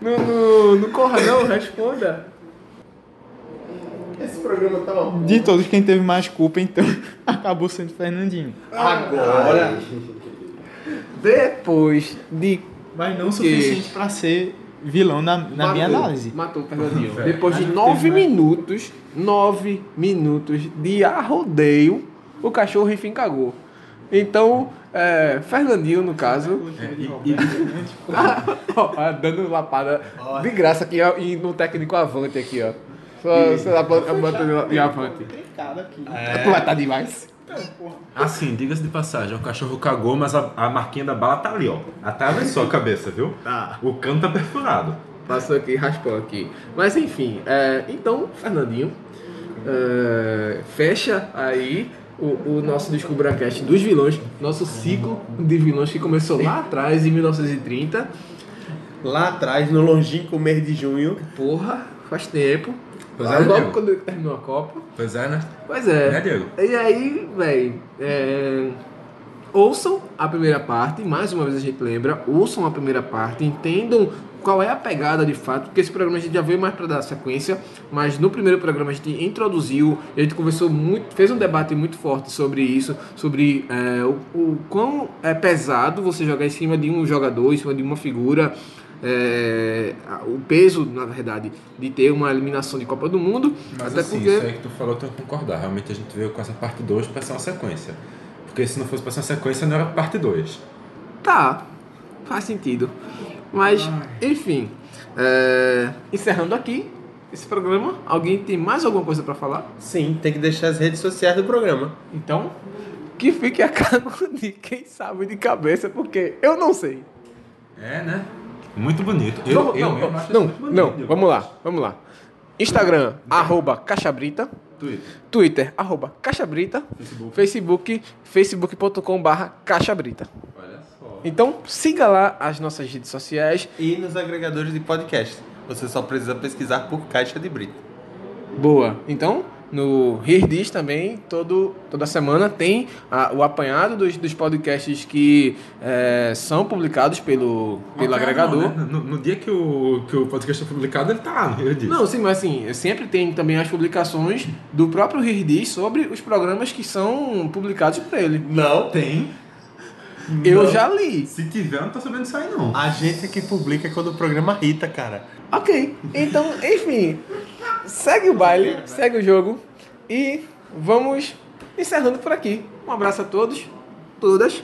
Não, não, não corra não, responda. Esse programa tá uma De todos, quem teve mais culpa, então, acabou sendo Fernandinho. Agora. Depois de Mas não o suficiente pra ser vilão na, na minha Matou, análise. Matou o Fernandinho. Depois de nove minutos, nove minutos de arrodeio, o cachorro enfim cagou. Então, é, Fernandinho, no caso, ó, dando lapada de graça aqui ó, e no técnico avante aqui, ó. Só, só dá pra botar de avante. Tu vai tá demais. Assim, diga-se de passagem, o cachorro cagou, mas a, a marquinha da bala tá ali, ó. Atravessou a cabeça, viu? Tá. O cano tá perfurado. Passou aqui, raspou aqui. Mas enfim, é, então, Fernandinho, é, fecha aí o, o nosso DescubraCast dos vilões, nosso ciclo de vilões que começou lá atrás, em 1930. Lá atrás, no longínquo mês de junho. Porra, faz tempo. Pois é, logo quando terminou a Copa. Pois é, né? Pois é. Né, Diego? E aí, velho, é, ouçam a primeira parte, mais uma vez a gente lembra, ouçam a primeira parte, entendam qual é a pegada de fato, porque esse programa a gente já veio mais para dar sequência, mas no primeiro programa a gente introduziu, a gente conversou muito, fez um debate muito forte sobre isso, sobre é, o, o quão é pesado você jogar em cima de um jogador, em cima de uma figura, é, o peso, na verdade, de ter uma eliminação de Copa do Mundo, Mas até assim, porque... isso aí que tu falou, eu tenho que concordar. Realmente a gente veio com essa parte 2 pra ser uma sequência. Porque se não fosse pra ser uma sequência, não era parte 2. Tá, faz sentido. Mas, enfim, é, encerrando aqui esse programa, alguém tem mais alguma coisa pra falar? Sim, tem que deixar as redes sociais do programa. Então, que fique a cargo de quem sabe de cabeça, porque eu não sei. É, né? Muito bonito. Eu, Vamos- eu não, mesmo não, não, bonito, não, vamos lá, vamos lá. Instagram, arroba caixabrita. Twitter. Twitter, arroba caixabrita. Facebook. Facebook, facebook.com barra caixabrita. Olha só. Então, siga lá as nossas redes sociais. E nos agregadores de podcast. Você só precisa pesquisar por caixa de brita. Boa. Então, no Herdis também, todo, toda semana tem ah, o apanhado dos, dos podcasts que eh, são publicados pelo, pelo agregador. Não, né? no, no dia que o, que o podcast é publicado, ele tá, eu disse. Não, sim, mas assim, sempre tem também as publicações do próprio Herdis sobre os programas que são publicados por ele. Não. tem. Eu Não. já li. Se tiver, eu não tô sabendo disso aí, não. A gente é que publica quando o programa irrita, cara. Ok, então, enfim, segue o baile, segue o jogo e vamos encerrando por aqui. Um abraço a todos, todas,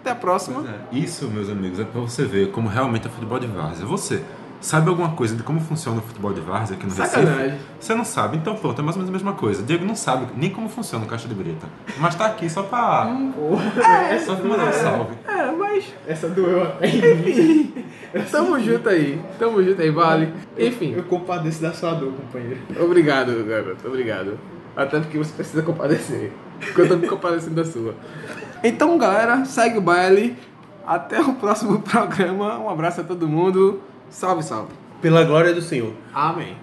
até a próxima. É, Isso, meus amigos, é pra você ver como realmente é futebol de várzea. Você sabe alguma coisa de como funciona o futebol de várzea aqui no Sacanagem. Recife? Você não sabe, então pronto, é mais ou menos a mesma coisa. Diego não sabe nem como funciona o caixa de brita. Mas tá aqui só pra. É, só pra mandar um salve. É, mas Essa doeu até. tamo junto aí, tamo junto aí, vale. Enfim, Eu compadeço da sua dor, companheiro. obrigado, garoto, obrigado. Até porque você precisa compadecer, porque eu tô me compadecendo da sua. Então, galera, segue o baile. Até o próximo programa. Um abraço a todo mundo. Salve, salve. Pela glória do Senhor. Amém.